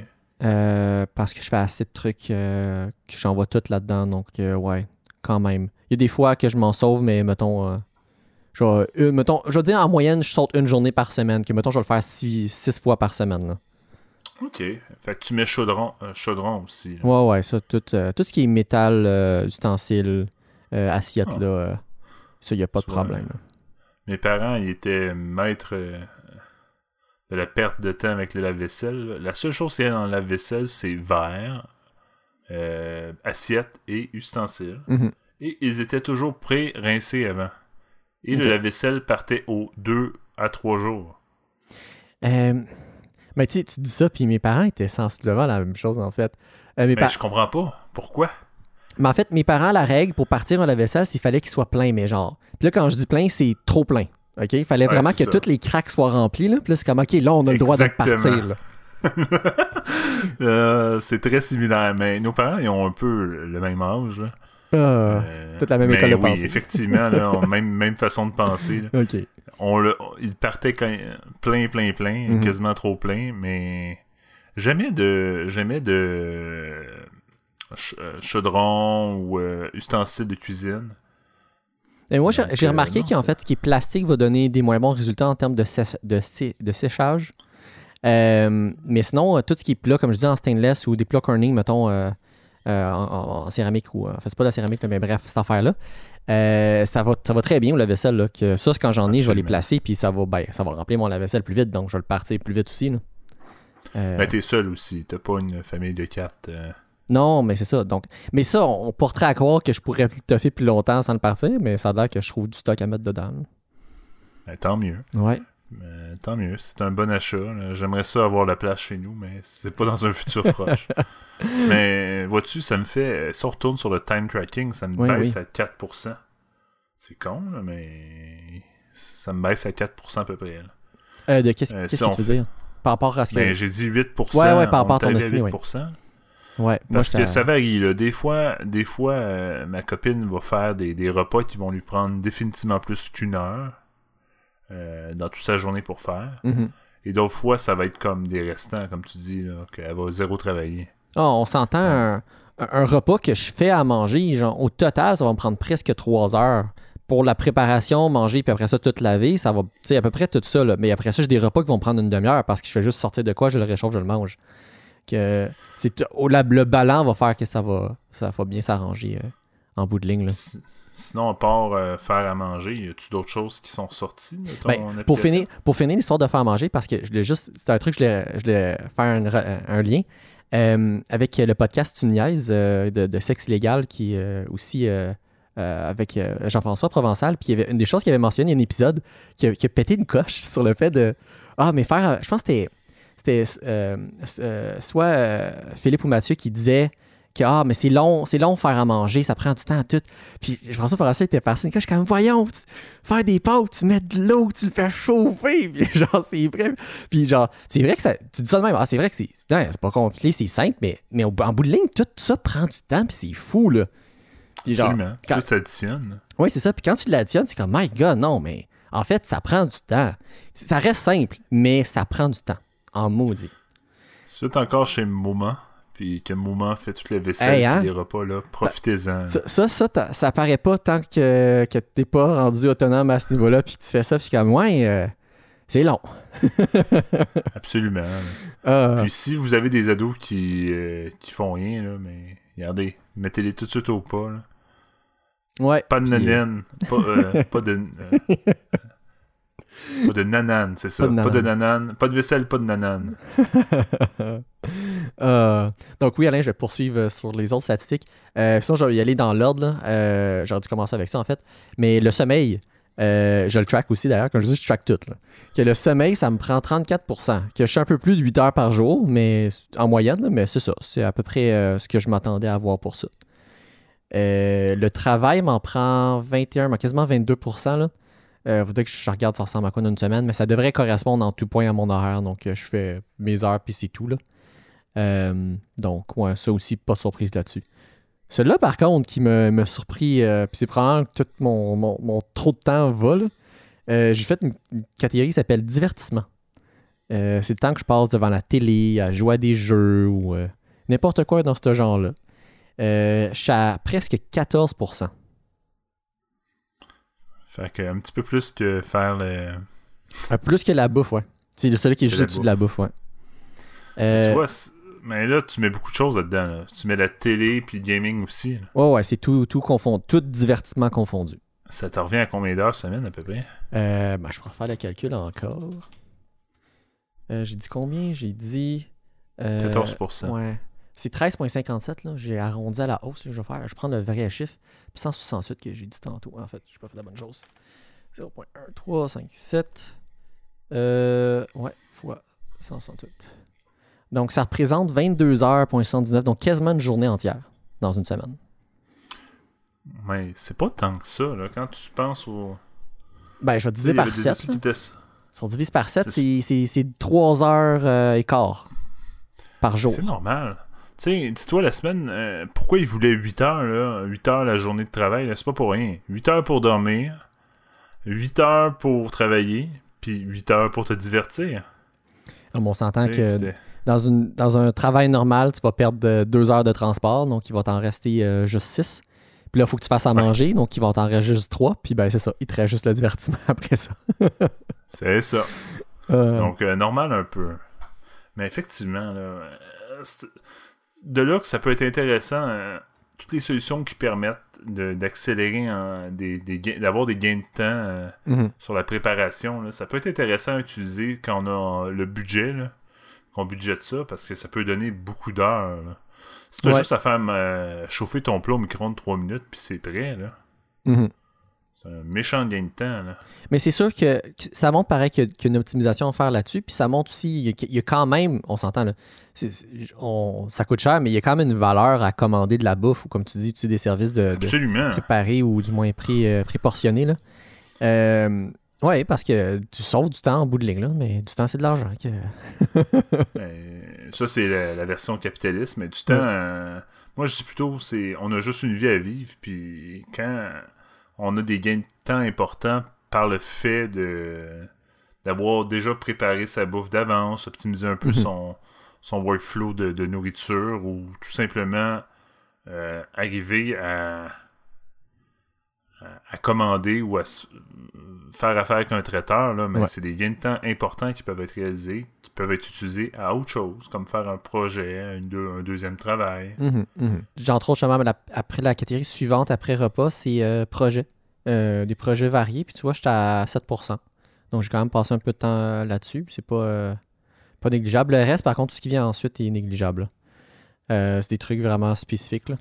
Euh, parce que je fais assez de trucs euh, que j'envoie tout là-dedans. Donc, euh, ouais, quand même. Il y a des fois que je m'en sauve, mais mettons, je vais, une- mettons, je veux dire en moyenne, je saute une journée par semaine. Que mettons, je vais le faire six, six fois par semaine. là. Ok. Fait que tu mets chaudron, chaudron aussi. là. Ouais, ouais, ça, tout, tout ce qui est métal, ustensiles, euh, assiette, Ah. là, ça, il n'y a pas de problème. là. Mes parents, ils étaient maîtres euh, de la perte de temps avec le lave-vaisselle. La seule chose qu'il y a dans le lave-vaisselle, c'est verre, euh, assiette et ustensiles. Mhm. Et ils étaient toujours pré-rincés avant. Et le lave-vaisselle partait aux 2 à 3 jours. Euh, mais tu sais, tu dis ça, puis mes parents étaient sensiblement la même chose, en fait. Euh, mes Mais je comprends pas. Pourquoi? Mais en fait, mes parents, la règle pour partir un lave-vaisselle, c'est qu'il fallait qu'il soit plein, mais genre. Puis là, quand je dis plein, c'est trop plein. OK? Il fallait Ouais, vraiment que ça. toutes les craques soient remplies. Là. Puis là, c'est comme, OK, là, on a le droit de partir. Là. Euh, c'est très similaire. Mais nos parents, ils ont un peu le même âge. là. Ah, Euh, toute la même école de oui, pensée. effectivement, là, on- même, même façon de penser. là. OK. On le, on- il partait quand- plein, plein, plein, Mhm. quasiment trop plein, mais jamais de, jamais de ch- euh, chaudron ou euh, ustensiles de cuisine. Et moi, j'ai euh, remarqué qu'en fait, ce qui est plastique va donner des moins bons résultats en termes de, sèche- de, sé- de séchage. Euh, mais sinon, tout ce qui est plat, comme je dis, en stainless ou des plats corning, mettons, euh, euh, en, en- en céramique ou. Enfin, c'est pas de la céramique, là, mais bref, cette affaire-là. euh, ça, va, ça va très bien au lave-vaisselle. là, que ça, c'est quand j'en ai, je vais les placer, puis ça va, ben, ça va remplir mon lave-vaisselle plus vite, donc je vais le partir plus vite aussi. là. Euh, Mais t'es seul aussi, t'as pas une famille de quatre. Non, mais c'est ça. Donc, mais ça, on porterait à croire que je pourrais plus toffer plus longtemps sans le partir, mais ça a l'air que je trouve du stock à mettre dedans. Ben, tant mieux. Ouais. Euh, tant mieux, c'est un bon achat. J'aimerais ça avoir la place chez nous, mais c'est pas dans un futur proche. mais vois-tu, ça me fait. Si on retourne sur le time tracking, ça me Oui, baisse oui. à 4%. C'est con, là, mais ça me baisse à 4% à peu près. Euh, de qu'est-ce Euh, si que tu veux fait- dire? Par rapport à ce que. Ben, j'ai dit 8%. Ouais, ouais, par rapport à ton estimé, oui. 8%. ouais, moi, Parce que ça- varie, là. Des fois, des fois euh, ma copine va faire des, des repas qui vont lui prendre définitivement plus qu'une heure euh, dans toute sa journée pour faire. Mhm. Et d'autres fois, ça va être comme des restants, comme tu dis, qu'elle va zéro travailler. Ah, on s'entend un, un- un repas que je fais à manger, genre, au total, ça va me prendre presque trois heures. Pour la préparation, manger, puis après ça, tout laver, ça va, tu sais, à peu près tout ça, là. Mais après ça, j'ai des repas qui vont prendre une demi-heure parce que je fais juste sortir de quoi, je le réchauffe, je le mange. Que, c'est, la- le ballon va faire que ça va, ça va bien s'arranger euh, en bout de ligne, là. Si- Sinon, à part euh, faire à manger, y a-tu d'autres choses qui sont de ton Ben, pour finir, pour finir l'histoire de faire manger, parce que je juste, c'est un truc, je voulais, je voulais faire un, lien euh, avec le podcast Une niaise euh, de, de sexe illégal qui est euh, aussi avec Jean-François Provençal. Puis il y avait une des choses qu'il avait mentionné, il y a un épisode qui a, qui a pété une coche sur le fait de. Ah, mais faire. Je pense que c'était. C'était euh, euh, soit euh, Philippe ou Mathieu qui disait que ah, mais c'est long, c'est long faire à manger, ça prend du temps tout. Puis Jean-François Provençal était passé une coche, je suis comme voyons, tu- faire des pâtes, tu mets de l'eau, tu le fais chauffer. Puis genre, c'est vrai. Puis genre, c'est vrai que ça. Tu dis ça de même, ah, c'est vrai que c'est. non, c'est pas compliqué, c'est simple, mais, mais en bout de ligne, tout ça prend du temps, puis c'est fou, là. Puis genre, Absolument. quand- Tout s'additionne. oui, c'est ça. Puis quand tu l'additionnes, c'est comme, my God, non, mais en fait, ça prend du temps. Ça reste simple, mais ça prend du temps. En maudit. Si vous êtes encore chez Moment, puis que Moment fait toute la vaisselle Hey, hein? les repas, là, profitez-en. Ça, ça, ça, ça paraît pas tant que, que t'es pas rendu autonome à ce niveau-là, puis tu fais ça, puis c'est comme, ouais, euh, c'est long. Absolument. Ah, Puis si vous avez des ados qui, euh, qui font rien, là, mais regardez, mettez-les tout de suite au pas. là. ouais. Pas de puis, euh. Pas, euh, pas de. pas de nanane, c'est ça. Pas de Pas de nanane. Pas de vaisselle, pas de nanane. Euh, donc oui, Alain, je vais poursuivre euh, sur les autres statistiques. Euh, sinon, je vais y aller dans l'ordre. Euh, J'aurais dû commencer avec ça, en fait. Mais le sommeil, je le track aussi, d'ailleurs. Comme je dis, je track tout. là. Que le sommeil, ça me prend 34%. Que je suis un peu plus de 8 heures par jour, mais en moyenne, là, mais c'est ça. C'est à peu près ce que je m'attendais à avoir pour ça. Le travail m'en prend 21, mais quasiment 22%. Là. Euh, faudrait que je regarde ça ressemble à quoi dans une semaine, mais ça devrait correspondre en tout point à mon horaire. Donc, euh, je fais mes heures, puis c'est tout. Là. Euh, donc, ouais, ça aussi, pas de surprise là-dessus. Celui-là, par contre, qui me, me surpris, euh, puis c'est probablement que tout mon, mon- mon trop de temps va, j'ai fait une, une catégorie qui s'appelle divertissement. C'est le temps que je passe devant la télé, à jouer à des jeux ou n'importe quoi dans ce genre-là. Je suis à presque 14%. Fait que un petit peu plus que faire le. Euh, plus que la bouffe, ouais. C'est le seul qui est juste au-dessus de la bouffe, ouais. Euh, Tu vois, c'est- mais là, tu mets beaucoup de choses là-dedans. là. Tu mets la télé puis le gaming aussi. là. ouais, ouais, c'est tout, tout confondu, tout divertissement confondu. Ça te revient à combien d'heures semaine à peu près? Euh, ben, je pourrais faire le calcul encore. Euh, j'ai dit combien? J'ai dit. euh, 14%. Ouais. C'est 13,57. là. J'ai arrondi à la hausse. Je vais faire. Je prendre le vrai chiffre. Puis 168 que j'ai dit tantôt. En fait, j'ai pas fait la bonne chose. 0.1357. Euh, ouais, fois 168. Donc, ça représente 22 heures,79. Donc, quasiment une journée entière dans une semaine. Mais c'est pas tant que ça. Là. Quand tu penses au. Ben, je vais diviser par avait des 7. études qui étaient- Si on divise par 7, C'est- c'est c'est- c'est 3 heures euh, et quart par jour. C'est normal. Tu sais, dis-toi la semaine, euh, pourquoi ils voulaient 8 heures, là? 8 heures la journée de travail, là, c'est pas pour rien. 8 heures pour dormir, 8 heures pour travailler, puis 8 heures pour te divertir. Ah, on s'entend que dans, une, dans un travail normal, tu vas perdre 2 heures de transport, donc il va t'en rester euh, juste 6. Puis là, il faut que tu fasses à Ouais. manger, donc il va t'en rester juste 3. Puis ben, c'est ça, il te reste juste le divertissement après ça. C'est ça. Euh, Donc, euh, normal un peu. Mais effectivement, là, euh, de là que ça peut être intéressant, euh, toutes les solutions qui permettent d'accélérer, des, des d'avoir des gains de temps euh, mhm. sur la préparation, là, ça peut être intéressant à utiliser quand on a le budget, qu'on budgète ça, parce que ça peut donner beaucoup d'heures. Si tu as Ouais. juste à faire euh, chauffer ton plat au micro-ondes 3 minutes, puis c'est prêt, là. Mhm. C'est un méchant gain de temps, là. Mais c'est sûr que, que ça montre pareil qu'il y a- qu'il y a une optimisation à faire là-dessus. Puis ça montre aussi, il y a, quand même, on s'entend là, on- ça coûte cher, mais il y a quand même une valeur à commander de la bouffe ou comme tu dis, utiliser des services de, préparés ou du moins pré, euh, préportionnés. Là. Euh, ouais, parce que tu sauves du temps en bout de ligne, là, mais du temps c'est de l'argent. que- Ben, ça, c'est la, la version capitaliste, mais du temps, Ouais. euh, moi, je dis plutôt, c'est on a juste une vie à vivre, puis quand on a des gains de temps importants par le fait de d'avoir déjà préparé sa bouffe d'avance, optimiser un peu Mhm. son, son workflow de, de nourriture, ou tout simplement euh, arriver à, à, commander ou à faire affaire avec un traiteur, là, mais Ouais. c'est des gains de temps importants qui peuvent être réalisés, qui peuvent être utilisés à autre chose, comme faire un projet, une deux- un deuxième travail. Mhm, mhm. J'entre la- après la catégorie suivante, après repas, c'est euh, projets. Euh, des projets variés. Puis tu vois, j'étais à 7%. Donc j'ai quand même passé un peu de temps euh, là-dessus. C'est pas, euh, pas négligeable. Le reste, par contre, tout ce qui vient ensuite est négligeable. c'est des trucs vraiment spécifiques.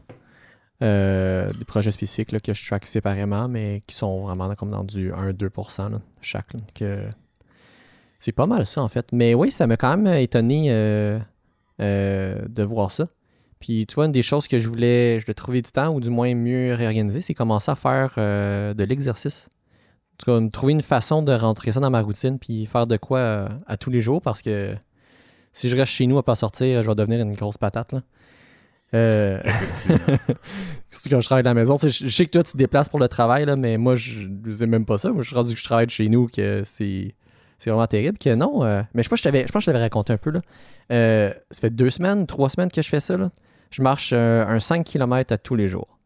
des projets spécifiques que je track séparément, mais qui sont vraiment comme dans du 1-2% là, chaque. que c'est pas mal ça en fait. Mais oui, ça m'a quand même étonné de voir ça. Puis tu vois, une des choses que je voulais, je voulais trouver du temps, ou du moins mieux réorganiser, c'est commencer à faire euh, de l'exercice. En tout cas, trouver une façon de rentrer ça dans ma routine, puis faire de quoi euh, à tous les jours, parce que si je reste chez nous à pas sortir, je vais devenir une grosse patate. Là. Euh, quand je travaille de la maison. Sais, je je sais que toi, tu te déplaces pour le travail, là, mais moi, je ne même pas ça. Moi, je suis rendu que je travaille de chez nous, que c'est c'est vraiment terrible. Que non, euh, mais je pense que je t'avais- je pense que je t'avais raconté un peu. Là. Euh, ça fait deux semaines, trois semaines que je fais ça. Là. Je marche euh, un 5 km à tous les jours.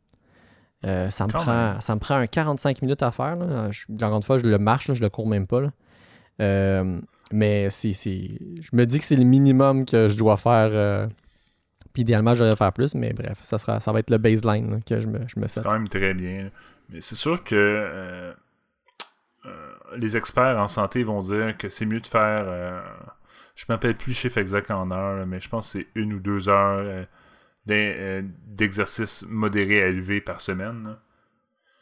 Euh, ça, me Quand prend, ça me prend un 45 minutes à faire. Là. Je, encore une fois, je le marche, là, je le cours même pas. là. Euh, mais c'est, je me dis que c'est le minimum que je dois faire. puis idéalement, je devrais faire plus, mais bref, ça, sera, ça va être le baseline là, que je me, je me C'est quand même très bien. Mais c'est sûr que les experts en santé vont dire que c'est mieux de faire. je m'appelle plus le chiffre exact en heures, là, mais je pense que c'est une ou deux heures euh, d'in- euh, d'exercice modéré à élevé par semaine.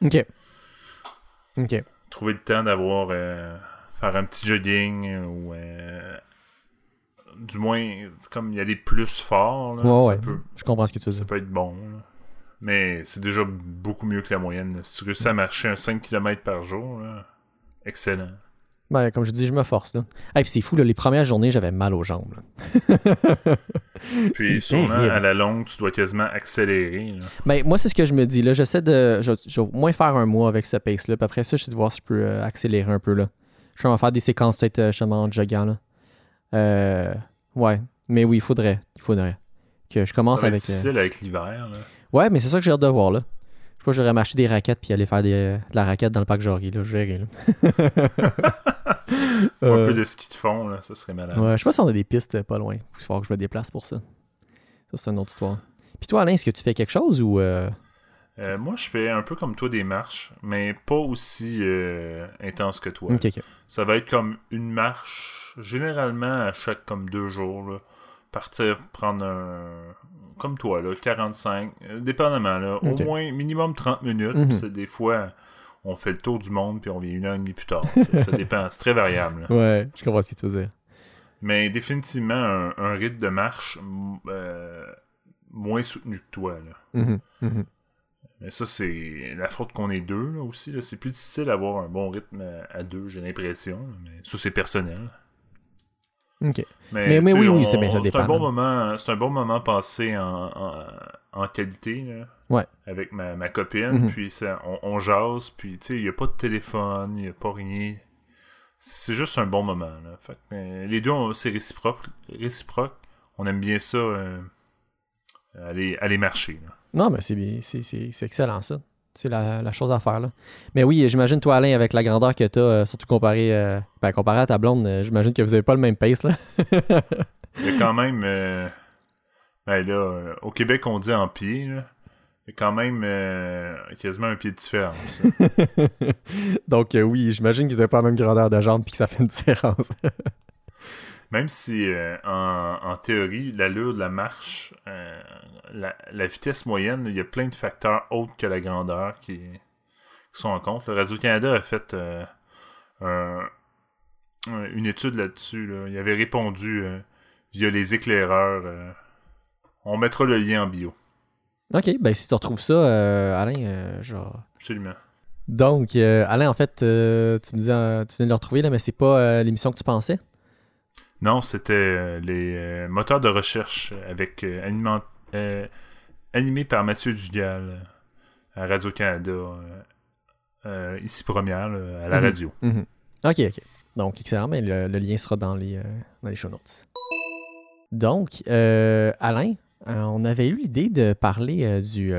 là. Ok. Ok. Trouver le temps d'avoir. euh, faire un petit jogging ou. euh, du moins, comme y a des plus forts, là, Ouais, ça, ouais. Peut, Je comprends ce que tu veux ça dire. peut être bon. là. Mais c'est déjà beaucoup mieux que la moyenne. Si tu réussis à marcher un 5 km par jour, excellent. Ben, comme je dis, je me force. Là. Ah, puis c'est fou, là, les premières journées, j'avais mal aux jambes. Puis C'est sûrement, à la longue, tu dois quasiment accélérer. là. Ben, moi, c'est ce que je me dis. Là. J'essaie de. Je, je vais au moins faire un mois avec ce pace-là. Puis après ça, je vais de voir si je peux euh, accélérer un peu. là. Je vais en faire des séquences peut-être euh, justement en joguant. Là. Euh, ouais. Mais oui, il faudrait. Il faudrait. Que je commence Ça va avec. euh, difficile avec l'hiver. là. Ouais, mais c'est ça que j'ai hâte de voir. là. Je crois que j'aurais m'acheter des raquettes puis aller faire des, euh, de la raquette dans le parc Jory. Là. Je verrai. Là. Ou Euh, Un peu de ski de fond, là, ça serait malade. Ouais, je sais pas si on a des pistes euh, pas loin. Il falloir que je me déplace pour ça. Ça, c'est une autre histoire. Puis toi, Alain, est-ce que tu fais quelque chose ou. euh, Euh, moi, je fais un peu comme toi des marches, mais pas aussi euh, intense que toi. Ça va être comme une marche, généralement à chaque comme deux jours. Là. Partir, prendre un. Comme toi, là, 45, euh, dépendamment, là, au moins minimum 30 minutes. Mhm. c'est des fois, on fait le tour du monde, puis on vient une heure et demie plus tard. ça, dépend, c'est très variable. là. Ouais, je comprends ce que tu veux dire. Mais définitivement, un, un rythme de marche euh, moins soutenu que toi. Là. Mhm, mhm. Mais ça, c'est la faute qu'on est deux là, aussi. Là. C'est plus difficile d'avoir un bon rythme à, à deux, j'ai l'impression. Mais ça, c'est personnel. Ok. Mais, Mais- oui, oui, c'est bien, ça C'est un bon moment, un bon moment passé en, en, en qualité là, Ouais. avec ma, ma copine. Mhm. Puis ça, on, on jase, puis tu sais, il n'y a pas de téléphone, il n'y a pas rien. C'est juste un bon moment. Là. Fait que, euh, les deux, c'est réciproque, réciproque. On aime bien ça, euh, aller, aller marcher. là. Non, mais c'est bien- c'est excellent ça. C'est la, la chose à faire là. Mais oui, j'imagine toi, Alain, avec la grandeur que tu as, surtout comparé, euh, ben, comparé à ta blonde, euh, j'imagine que vous avez pas le même pace là. Il y a quand même. euh, ben là, euh, au Québec, on dit en pied. Là. Il y a quand même euh, quasiment un pied de différence. Donc euh, oui, j'imagine que vous avez pas la même grandeur de jambes puis que ça fait une différence. Même si, euh, en, en théorie, l'allure de la marche, euh, la, la vitesse moyenne, il y a plein de facteurs autres que la grandeur qui, qui sont en compte. Le Radio-Canada a fait euh, un- un- une étude là-dessus. là. Il avait répondu euh, via les éclaireurs. euh, on mettra le lien en bio. ok, ben si tu retrouves ça, euh, Alain, euh, genre. Absolument. Donc, euh, Alain, en fait, euh, tu me disais, euh, tu viens de le retrouver là, mais c'est pas euh, l'émission que tu pensais? Non, c'était euh, les euh, moteurs de recherche avec euh, animé par Mathieu Dugal à Radio-Canada, ici première, là, à la Mhm. radio. Mhm. Ok, ok. Donc, excellent, mais le, le lien sera dans les, dans les show notes. Donc, euh, Alain, euh, on avait eu l'idée de parler euh, du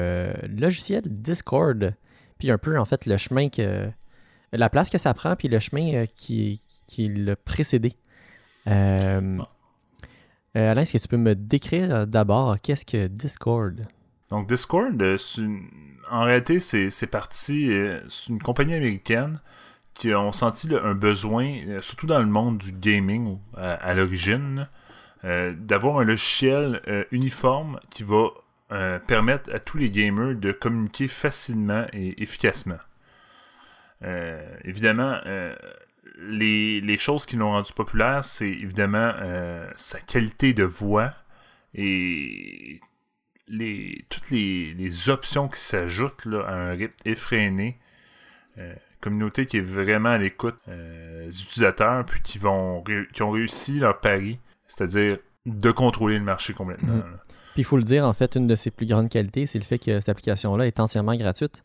logiciel Discord, puis un peu, en fait, le chemin que. La place que ça prend, puis le chemin qui, qui l'a précédé. Euh, euh, Alain, est-ce que tu peux me décrire d'abord qu'est-ce que Discord? Donc Discord, euh, une- en réalité, c'est parti, c'est une compagnie américaine qui ont senti là, un besoin, surtout dans le monde du gaming à, à l'origine, euh, d'avoir un logiciel euh, uniforme qui va euh, permettre à tous les gamers de communiquer facilement et efficacement. Évidemment, les, les, choses qui l'ont rendu populaire, c'est évidemment sa qualité de voix et les, toutes les, les options qui s'ajoutent à un rythme effréné. communauté qui est vraiment à l'écoute des utilisateurs, puis qui, vont, qui ont réussi leur pari, c'est-à-dire de contrôler le marché complètement. Mhm. Puis il faut le dire, en fait, une de ses plus grandes qualités, c'est le fait que cette application-là est entièrement gratuite.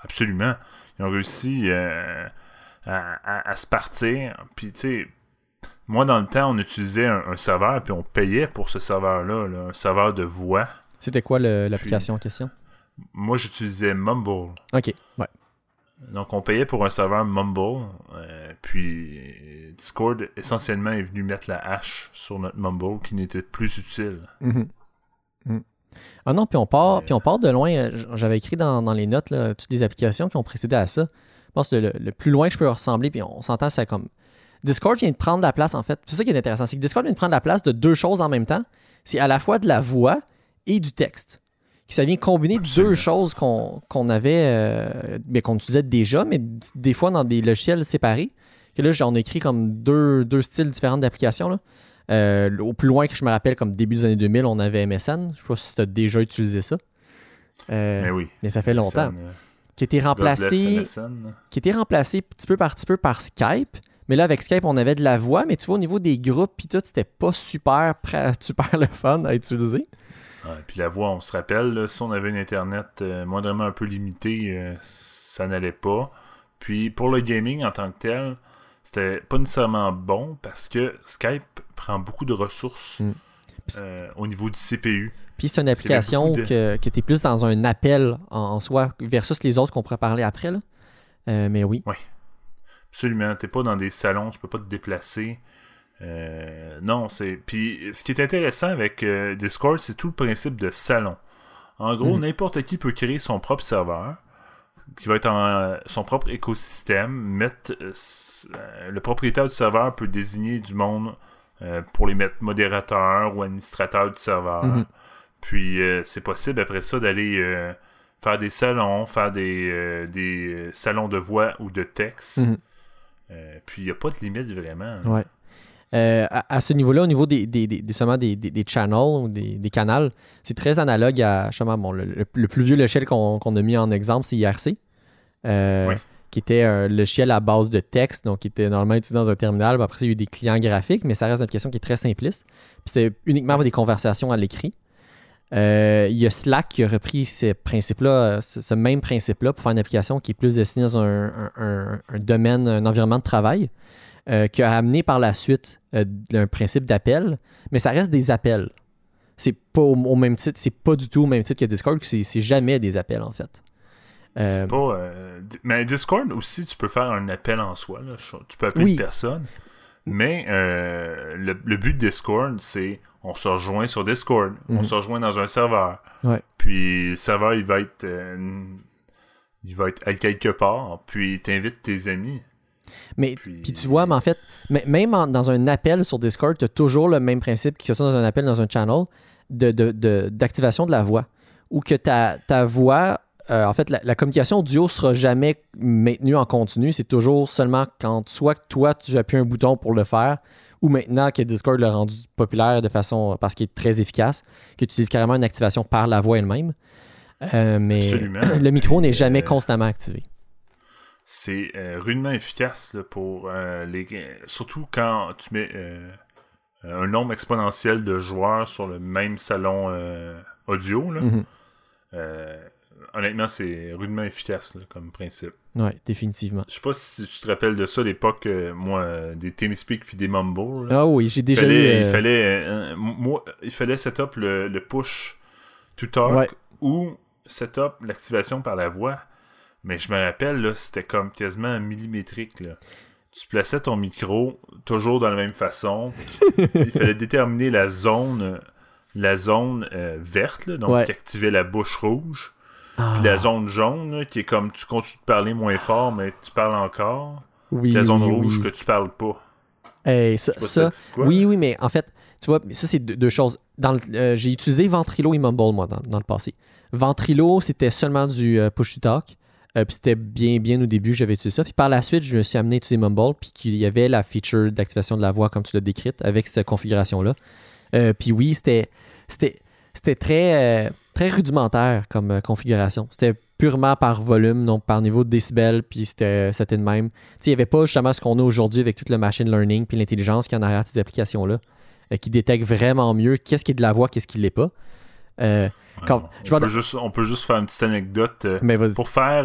Absolument. Ils ont réussi euh, à, se partir. Puis, tu sais, moi, dans le temps, on utilisait un, serveur, puis on payait pour ce serveur-là, un serveur de voix. C'était quoi l'application en question? Moi, j'utilisais Mumble. OK, ouais. Donc, on payait pour un serveur Mumble. Euh, puis, Discord, essentiellement, est venu mettre la hache sur notre Mumble qui n'était plus utile. Mhm. Mhm. Ah non, puis on part, puis on part de loin. Euh, j'avais écrit dans, les notes toutes les applications qui ont précédé à ça. Je pense que le, plus loin que je peux ressembler, puis on s'entend, c'est comme. Discord vient de prendre la place, en fait. C'est ça qui est intéressant, c'est que Discord vient de prendre la place de deux choses en même temps. C'est à la fois de la voix et du texte ça vient combiner deux choses qu'on avait, euh, mais qu'on utilisait déjà, mais des fois dans des logiciels séparés. Que là, on écrit comme deux, styles différents d'applications. Euh, au plus loin que je me rappelle, comme début des années 2000, on avait MSN. Je sais pas si tu as déjà utilisé ça. Euh, mais oui. Mais ça fait longtemps. Qui était remplacé. Qui était remplacé petit peu par petit peu par Skype. Mais là, avec Skype, on avait de la voix, mais tu vois, au niveau des groupes, puis tout, c'était pas super, super le fun à utiliser puis la voix, on se rappelle, si on avait une Internet euh, moindrement un peu limitée, euh, ça n'allait pas. Puis pour le gaming en tant que tel, c'était pas nécessairement bon parce que Skype prend beaucoup de ressources mm. Euh, au niveau du CPU. Puis c'est une application que, qui était plus dans un appel en, soi versus les autres qu'on pourrait parler après. Là. mais oui. Oui. Absolument. T'es pas dans des salons, tu peux pas te déplacer. Euh, non, c'est. Puis ce qui est intéressant avec euh, Discord, c'est tout le principe de salon. En gros, mhm. n'importe qui peut créer son propre serveur, qui va être en son propre écosystème. Mettre euh, le propriétaire du serveur peut désigner du monde pour les mettre modérateurs ou administrateurs du serveur. Mhm. Puis c'est possible après ça d'aller faire des salons, faire des, des salons de voix ou de texte. Mhm. puis il n'y a pas de limite vraiment. Ouais. Euh, à, ce niveau-là, au niveau des, des, des, des, des channels ou des, des canals, c'est très analogue à bon, le, plus vieux logiciel qu'on a mis en exemple, c'est IRC, euh, qui était un logiciel à base de texte, donc qui était normalement utilisé dans un terminal. Après, il y a eu des clients graphiques, mais ça reste une application qui est très simpliste. Puis c'est uniquement des conversations à l'écrit. Euh, il y a Slack qui a repris ces principes-là, ce, même principe-là pour faire une application qui est plus destinée dans un, un domaine, un environnement de travail. Euh, qui a amené par la suite euh, un principe d'appel, mais ça reste des appels. C'est pas au, même titre, c'est pas du tout au même titre que Discord, c'est jamais des appels en fait. Euh, pas. mais Discord aussi, tu peux faire un appel en soi. Tu peux appeler une personne. Mais le, but de Discord, c'est on se rejoint sur Discord, on mhm. se rejoint dans un serveur. Puis le serveur, il va être. il va être à quelque part, puis t'invites tes amis. Mais puis, tu vois, mais en fait, même dans un appel sur Discord, tu as toujours le même principe que ce soit dans un appel dans un channel d'activation de, de, la voix. Ou que ta, ta voix, euh, en fait, la, communication audio sera jamais maintenue en continu. C'est toujours seulement quand soit toi, tu appuies un bouton pour le faire, ou maintenant que Discord l'a rendu populaire de façon, parce qu'il est très efficace, que tu utilises carrément une activation par la voix elle-même. Euh, mais le micro n'est jamais euh, constamment activé c'est rudement efficace pour les. Surtout quand tu mets un nombre exponentiel de joueurs sur le même salon audio. Mhm. Honnêtement, c'est rudement efficace comme principe. Oui, définitivement. Je sais pas si tu te rappelles de ça l'époque, moi, des TeamSpeak puis des Mumble. Ah oui, j'ai déjà il fallait, eu. moi, il fallait setup le, le push to talk ou setup l'activation par la voix. Mais je me rappelle, là, c'était comme quasiment millimétrique. Là. Tu plaçais ton micro toujours de la même façon. il fallait déterminer la zone, la zone euh, verte, donc qui activait la bouche rouge. Puis la ah. zone jaune, qui est comme tu continues de parler moins fort, mais tu parles encore. Oui, la zone rouge que tu parles pas. ça, oui, oui, mais en fait, tu vois, ça, c'est deux, choses. euh, j'ai utilisé Ventrilo et Mumble, moi, dans, dans le passé. Ventrilo, c'était seulement du euh, push to talk. euh, puis c'était bien, bien au début, j'avais utilisé ça. Puis par la suite, je me suis amené à utiliser Mumble, puis qu'il y avait la feature d'activation de la voix, comme tu l'as décrite, avec cette configuration-là. Euh, puis oui, c'était, c'était, c'était très, euh, très rudimentaire comme euh, configuration. C'était purement par volume, donc par niveau de décibels, puis c'était, c'était de même. Il n'y avait pas justement ce qu'on a aujourd'hui avec tout le machine learning puis l'intelligence qu'il y a en arrière de ces applications-là, euh, qui détecte vraiment mieux qu'est-ce qui est de la voix, qu'est-ce qui ne l'est pas. Euh, Quand- Ouais, je on, peut juste, on peut juste faire une petite anecdote. euh, mais. Pour faire,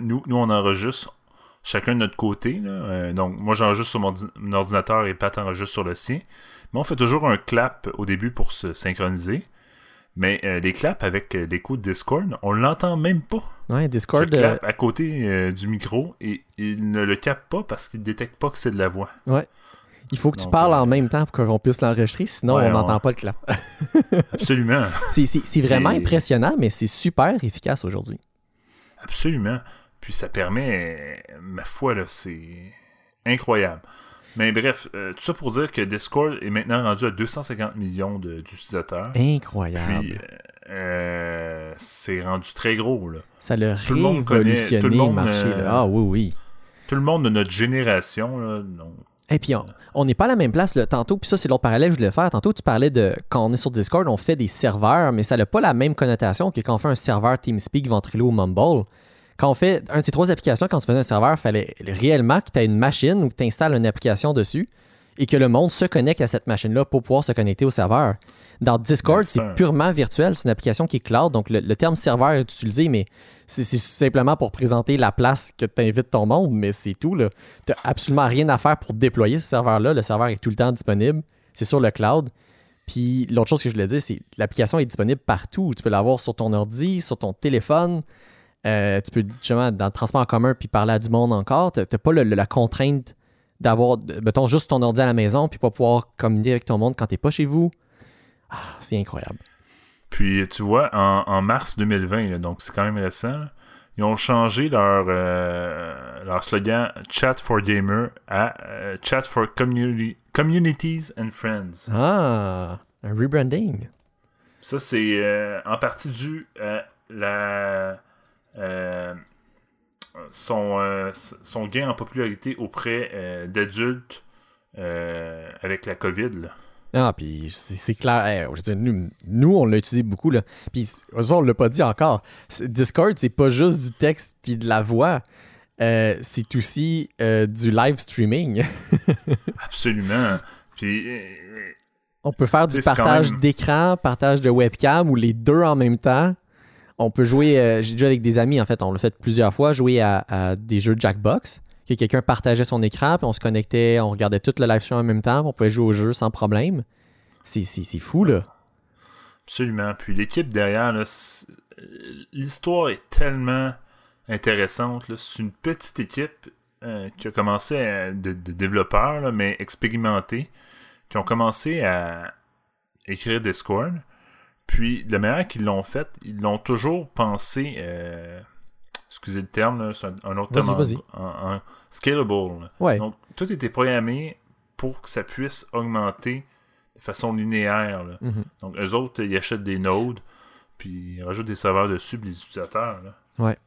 nous, nous, on enregistre chacun de notre côté. là. Donc, moi, j'enregistre sur mon ordinateur et Pat enregistre sur le sien. Mais on fait toujours un clap au début pour se synchroniser. Mais euh, les claps avec euh, l'écho de Discord, on l'entend même pas. Ouais, Je Discord, euh, clap à côté euh, du micro et il ne le capte pas parce qu'il ne détecte pas que c'est de la voix. il faut que tu donc, parles euh, en même temps pour qu'on puisse l'enregistrer, sinon Ouais, on on- n'entend pas le clap. Absolument. C'est, vraiment impressionnant, mais c'est super efficace aujourd'hui. Absolument. Puis ça permet, euh, ma foi, là, c'est incroyable. Mais bref, euh, tout ça pour dire que Discord est maintenant rendu à 250 millions de- d'utilisateurs. Incroyable. Puis, euh, c'est rendu très gros. Là. Ça l'a tout le monde connaît- révolutionné tout le le monde, marché. là. euh, Ah oui, oui. Tout le monde de notre génération, là, non. Et puis, on- on n'est pas à la même place. Là. Tantôt, puis ça, c'est l'autre parallèle que je voulais faire. Tantôt, tu parlais de quand on est sur Discord, on fait des serveurs, mais ça n'a pas la même connotation que quand on fait un serveur TeamSpeak, Ventrilo ou Mumble. Quand on fait un de ces trois applications, quand tu faisais un serveur, il fallait réellement que tu aies une machine ou que tu installes une application dessus et que le monde se connecte à cette machine-là pour pouvoir se connecter au serveur. Dans Discord, c'est purement virtuel. C'est une application qui est cloud. Donc, le, le terme serveur est utilisé, mais c'est simplement pour présenter la place que tu invites ton monde, mais c'est tout. Tu n'as absolument rien à faire pour déployer ce serveur-là. Le serveur est tout le temps disponible. C'est sur le cloud. Puis l'autre chose que je voulais dire, c'est que l'application est disponible partout. Tu peux l'avoir sur ton ordi, sur ton téléphone. Euh, tu peux, justement, dans le transport en commun, puis parler à du monde encore. Tu n'as pas le- le- la contrainte d'avoir, mettons, juste ton ordi à la maison, puis pas pouvoir communiquer avec ton monde quand tu n'es pas chez vous. Ah, c'est incroyable. Puis, tu vois, en, en mars 2020, là, donc c'est quand même récent, là, ils ont changé leur, euh, leur slogan Chat for Gamer à euh, Chat for Communities and Friends. Ah, un rebranding. Ça, c'est en partie dû à la, son, euh, son gain en popularité auprès euh, d'adultes euh, avec la COVID. là. Ah, puis c'est clair. Hey, je veux dire, nous, nous, on l'a utilisé beaucoup. Là. Puis on l'a pas dit encore. Discord, c'est pas juste du texte puis de la voix. Euh, c'est aussi euh, du live streaming. Absolument. Puis, euh, On peut faire du partage même- d'écran, partage de webcam ou les deux en même temps. On peut jouer, euh, j'ai déjà avec des amis en fait, on l'a fait plusieurs fois, jouer à, des jeux Jackbox, que quelqu'un partageait son écran, puis on se connectait, on regardait tout le live stream en même temps, on pouvait jouer au jeu sans problème. C'est fou là. Absolument. Puis l'équipe derrière, c'est- l'histoire est tellement intéressante. C'est une petite équipe euh, qui a commencé de, développeurs, mais expérimentés, qui ont commencé à écrire Discord. Puis, de la manière qu'ils l'ont fait, ils l'ont toujours pensé, euh, excusez le terme, c'est un, un autre terme, en- vas-y. en- en scalable. Ouais. Donc, tout était programmé pour que ça puisse augmenter de façon linéaire. là. Mhm. Donc, eux autres, ils achètent des nodes, puis ils rajoutent des serveurs dessus, les utilisateurs. Là. Ouais.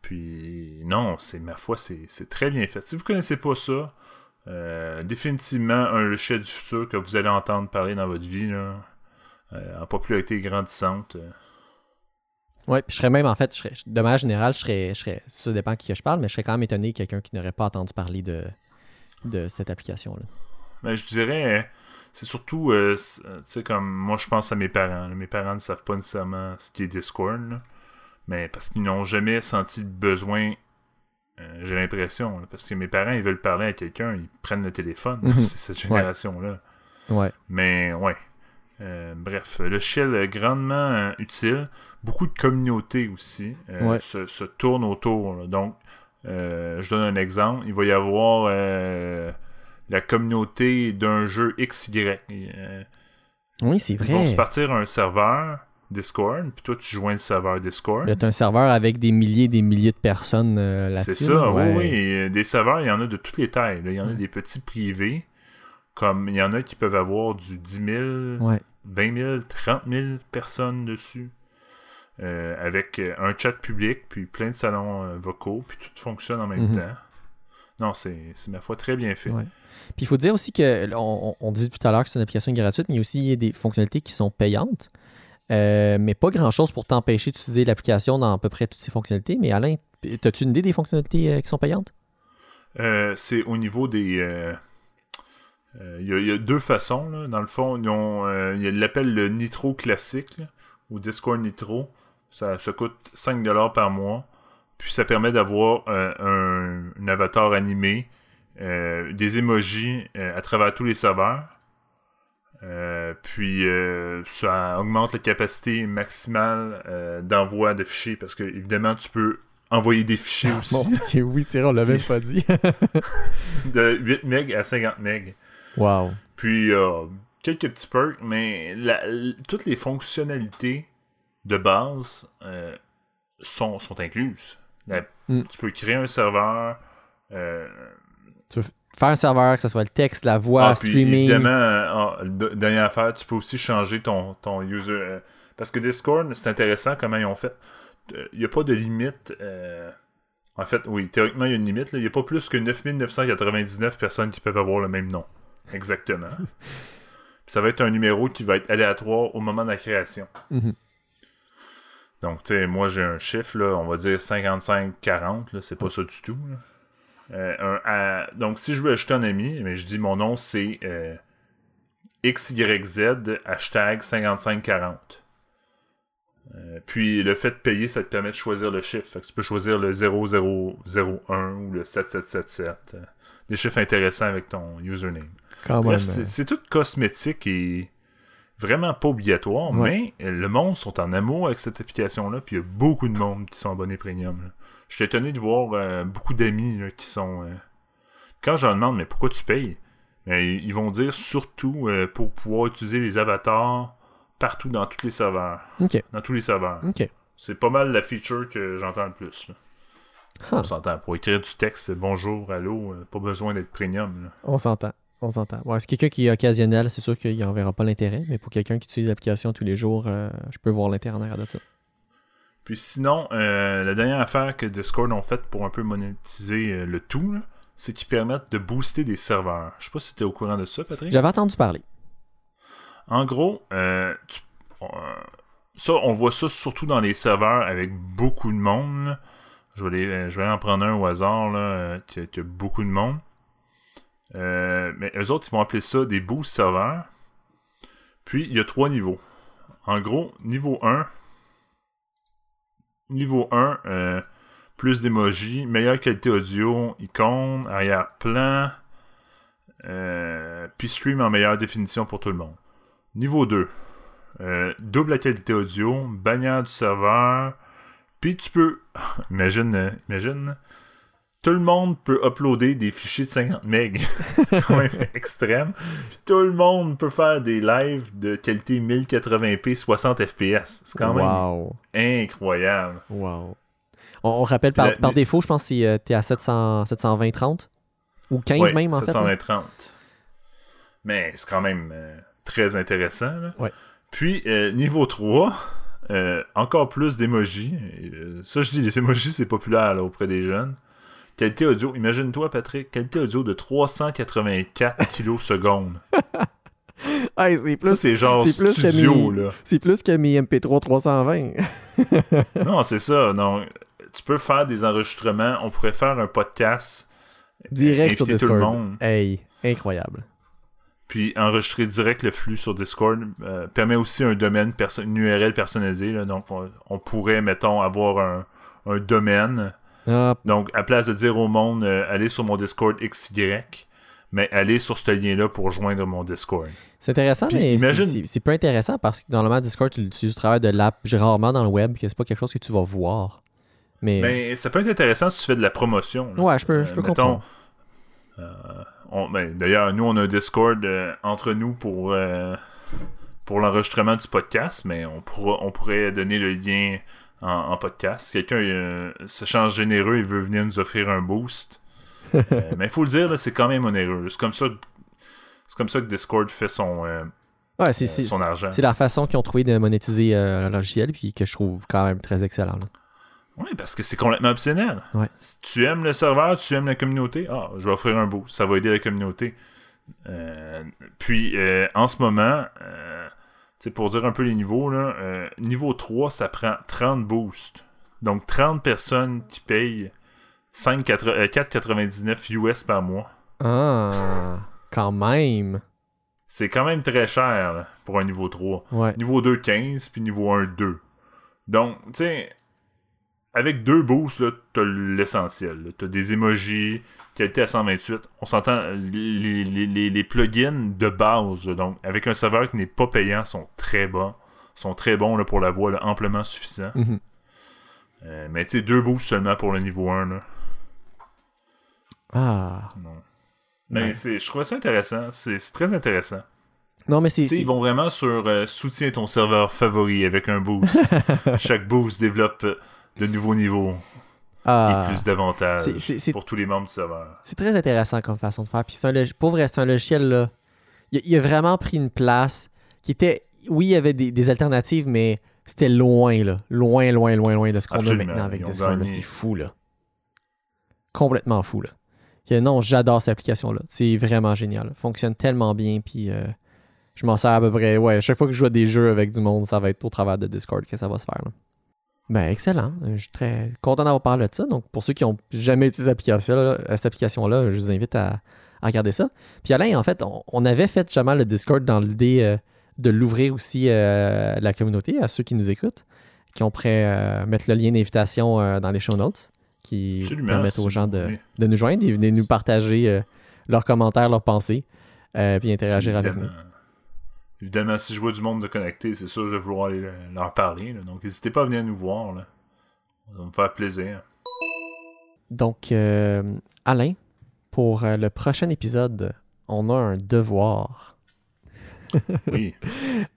Puis, non, c'est ma foi, c'est très bien fait. Si vous connaissez pas ça, euh, définitivement un logiciel du futur que vous allez entendre parler dans votre vie, là, en popularité grandissante. euh. Ouais, puis je serais même, en fait, je serais, de manière générale, je serais, je serais, ça dépend qui que je parle, mais je serais quand même étonné quelqu'un qui n'aurait pas entendu parler de, de cette application-là. Mais je dirais, euh, c'est surtout, euh, euh, tu sais, comme moi, je pense à mes parents. là. Mes parents ne savent pas nécessairement ce qui est Discord, là. mais parce qu'ils n'ont jamais senti le besoin, euh, j'ai l'impression. là, Parce que mes parents, ils veulent parler à quelqu'un, ils prennent le téléphone. Mhm. c'est cette génération-là. Ouais. Mais ouais. Euh, bref, le shell est grandement euh, utile. Beaucoup de communautés aussi euh, Ouais. se, se tournent autour. là. Donc, je donne un exemple. Il va y avoir la communauté d'un jeu XY. Oui, c'est ils vont vrai. se partir un serveur Discord, puis toi, tu joins le serveur Discord. T'as un serveur avec des milliers et des milliers de personnes là-dessus. C'est ça, ouais. oui, Des serveurs, il y en a de toutes les tailles. là. Il y en a Ouais. des petits privés. Comme il y en a qui peuvent avoir du 10 000, Ouais. 20 000, 30 000 personnes dessus. Euh, avec euh, un chat public, puis plein de salons euh, vocaux, puis tout fonctionne en même Mhm. temps. Non, c'est ma foi très bien fait. Ouais. Puis il faut dire aussi que, on, on dit tout à l'heure que c'est une application gratuite, mais il y a aussi des fonctionnalités qui sont payantes. Euh, mais pas grand-chose pour t'empêcher d'utiliser l'application dans à peu près toutes ces fonctionnalités. Mais Alain, as-tu une idée des fonctionnalités euh, qui sont payantes? Euh, c'est au niveau des. Euh, euh, Il y, a- il y a deux façons. Là. Dans le fond, ils ont, euh, ils l'appellent le Nitro classique là, ou Discord Nitro. Ça, coûte 5$ par mois. Puis ça permet d'avoir euh, un, un avatar animé, euh, des emojis à travers tous les serveurs. Puis ça augmente la capacité maximale d'envoi de fichiers parce que évidemment tu peux envoyer des fichiers aussi. Mon Dieu, oui, c'est vrai, on l'a même pas dit. de 8 MB à 50 MB. Wow. Puis euh, quelques petits perks, mais la- toutes les fonctionnalités de base euh, sont, sont incluses. La- Mm. Tu peux créer un serveur. euh, Faire un serveur, que ce soit le texte, la voix, ah, puis streaming. évidemment, dernière affaire, tu peux aussi changer ton, ton user. euh, parce que Discord, c'est intéressant comment ils ont fait. Il n'y a pas de limite. en fait, oui, théoriquement, il y a une limite. là. Il n'y a pas plus que 9999 personnes qui peuvent avoir le même nom. Exactement. Puis ça va être un numéro qui va être aléatoire au moment de la création. Mhm. Donc, tu sais, moi, j'ai un chiffre, là, on va dire 55-40, là, c'est pas ça du tout. là. Euh, un- à- donc, si je veux ajouter un ami, mais je dis mon nom, c'est euh, XYZ, hashtag 5540. Euh, puis, le fait de payer, ça te permet de choisir le chiffre. Fait que tu peux choisir le 0001 ou le 7777. euh, des chiffres intéressants avec ton username. Bref, c'est tout cosmétique et vraiment pas obligatoire, Ouais. mais le monde sont en amour avec cette application-là, puis il y a beaucoup de monde qui sont abonnés premium. Je suis étonné de voir euh, beaucoup d'amis qui sont. euh, Quand je leur demande, mais pourquoi tu payes? Ben, Ils vont dire surtout euh, pour pouvoir utiliser les avatars partout dans tous les serveurs. Dans tous les serveurs. C'est pas mal la feature que j'entends le plus. là. Ah. On s'entend. Pour écrire du texte, c'est bonjour, allô, pas besoin d'être premium. là. On s'entend. On s'entend. Ouais, c'est quelqu'un qui est occasionnel, c'est sûr qu'il n'en verra pas l'intérêt, mais pour quelqu'un qui utilise l'application tous les jours, euh, je peux voir l'intérêt en arrière de ça. Puis sinon, euh, la dernière affaire que Discord ont faite pour un peu monétiser euh, le tout, c'est qu'ils permettent de booster des serveurs. Je sais pas si tu es au courant de ça, Patrick. J'avais entendu parler. En gros, tu- ça, on voit ça surtout dans les serveurs avec beaucoup de monde. Je vais, aller, je vais aller en prendre un au hasard, là, qui a beaucoup de monde. Euh, mais eux autres, ils vont appeler ça des boost serveurs. Puis, il y a trois niveaux. En gros, niveau 1, niveau 1, euh, plus d'emojis, meilleure qualité audio, icône, arrière-plan, euh, puis stream en meilleure définition pour tout le monde. Niveau 2, euh, double la qualité audio, bannière du serveur, puis tu peux, imagine, imagine, tout le monde peut uploader des fichiers de 50 MB. C'est quand même extrême. Puis tout le monde peut faire des lives de qualité 1080p 60 fps. C'est quand même incroyable. Wow. On, on rappelle par, Le- par le- défaut, je pense que c'est, euh, t'es à 700, 720-30 ou 15 Ouais, même en fait. hein? 720-30. Mais c'est quand même euh, très intéressant. là. Ouais. Puis, euh, niveau 3, euh, encore plus d'emojis. Euh, ça, je dis, les emojis, c'est populaire là, auprès des jeunes. Qualité audio, imagine-toi, Patrick, qualité audio de 384 kilosecondes. Hey, c'est Ça, plus, c'est genre c'est plus que studio, mes- là. c'est plus que mes MP3 320. Non, c'est ça. Non, tu peux faire des enregistrements. On pourrait faire un podcast. Direct sur inviter tout Discord. le monde. Hey, incroyable. Puis enregistrer direct le flux sur Discord euh, permet aussi un domaine, perso- une URL personnalisée. là. donc, on, on pourrait, mettons, avoir un, un domaine. Ah, Donc, à place de dire au monde, euh, allez sur mon Discord XY, mais allez sur ce lien-là pour joindre mon Discord. c'est intéressant, Puis mais c'est- imagine- c'est peu intéressant parce que normalement, Discord, tu l'utilises au travers de l'app, rarement dans le web, que c'est pas quelque chose que tu vas voir. Mais, Mais ça peut être intéressant si tu fais de la promotion. là. ouais, je peux, je Euh, peux mettons, comprendre. euh, ben, D'ailleurs, nous, on a un Discord euh, entre nous pour, euh, pour l'enregistrement du podcast, mais on, pourra, on pourrait donner le lien en, en podcast. Quelqu'un euh, se change généreux et veut venir nous offrir un boost. Euh, mais il faut le dire, là, c'est quand même onéreux. C'est comme ça. C'est comme ça que Discord fait son, euh, Ouais, c'est c'est- son argent. c'est la façon qu'ils ont trouvé de monétiser le logiciel, puis que je trouve quand même très excellent. Oui, parce que c'est complètement optionnel. Ouais. Si tu aimes le serveur, tu aimes la communauté, ah, je vais offrir un boost. Ça va aider la communauté. Puis, en ce moment, pour dire un peu les niveaux, là, euh, niveau 3, ça prend 30 boosts. Donc, 30 personnes qui payent 5, euh, 4,99 US par mois. Ah, quand même. C'est quand même très cher là, pour un niveau 3. Ouais. Niveau 2, 15, puis niveau 1, 2. Donc, tu sais, avec deux boosts, là, t'as l'essentiel. T'as des emojis, qualité à 128. On s'entend, les, les, les, les plugins de base, donc avec un serveur qui n'est pas payant, sont très bons. sont très bons là, pour la voix, là, amplement suffisants. Mhm. Euh, mais tu sais, deux boosts seulement pour le niveau 1. Là. Ah. Non. Mais Ouais. c'est, je trouve ça intéressant. C'est, très intéressant. Non, mais c'est- ils vont vraiment sur euh, soutiens ton serveur favori avec un boost. Chaque boost développe euh, de nouveaux niveaux Ah. et plus d'avantages pour tous les membres du serveur. C'est très intéressant comme façon de faire. Puis c'est un pour vrai, c'est un logiciel là. Il, il a vraiment pris une place qui était. Oui, il y avait des, des alternatives, mais c'était loin, là. Loin, loin, loin, loin de ce qu'on a maintenant avec Discord. C'est fou, là. Complètement fou, là. Non, j'adore cette application-là. C'est vraiment génial. Fonctionne tellement bien, puis euh, je m'en sers à peu près. Ouais, chaque fois que je joue à des jeux avec du monde, ça va être au travers de Discord que ça va se faire, là. Ben, excellent. Euh, Je suis très content d'avoir parlé de ça. Donc, pour ceux qui n'ont jamais utilisé cette application-là, euh, cette application-là, je vous invite à, à regarder ça. Puis Alain, en fait, on, on avait fait jamais le Discord dans l'idée euh, de l'ouvrir aussi euh, à la communauté, à ceux qui nous écoutent, qui ont prêt à mettre le lien d'invitation euh, dans les show notes, qui Absolument, permettent aux gens de, de nous joindre et de nous partager euh, leurs commentaires, leurs pensées, euh, puis interagir avec nous. Évidemment. Si je vois du monde de connecté, c'est sûr que je vais vouloir aller le- leur parler. là. Donc, n'hésitez pas à venir nous voir. Là. Ça va me faire plaisir. Donc, euh, Alain, pour euh, le prochain épisode, on a un devoir. Oui.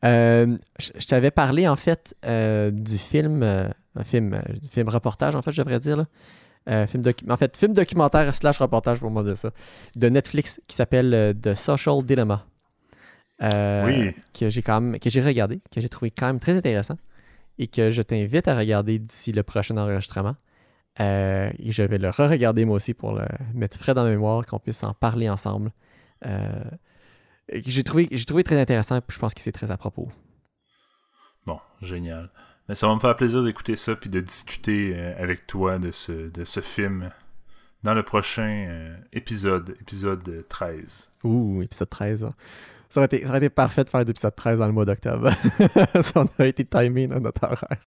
Euh, je t'avais parlé en fait euh, du film, euh, un film, euh, film reportage en fait, je devrais dire là. Euh, film en fait, film documentaire slash reportage pour moi de ça, de Netflix qui s'appelle euh, The Social Dilemma. Euh, Oui. Que j'ai quand même, que j'ai regardé, que j'ai trouvé quand même très intéressant et que je t'invite à regarder d'ici le prochain enregistrement. Euh, et je vais le re-regarder moi aussi pour le mettre frais dans la mémoire, qu'on puisse en parler ensemble. Euh, et que j'ai trouvé, j'ai trouvé très intéressant, puis je pense que c'est très à propos. Bon, génial. Mais ça va me faire plaisir d'écouter ça puis de discuter euh, avec toi de ce, de ce film dans le prochain épisode, épisode euh, 13. Ouh, épisode 13. hein. Ça aurait, été, ça aurait été parfait de faire l'épisode 13 dans le mois d'octobre. ça aurait été timé dans notre horaire.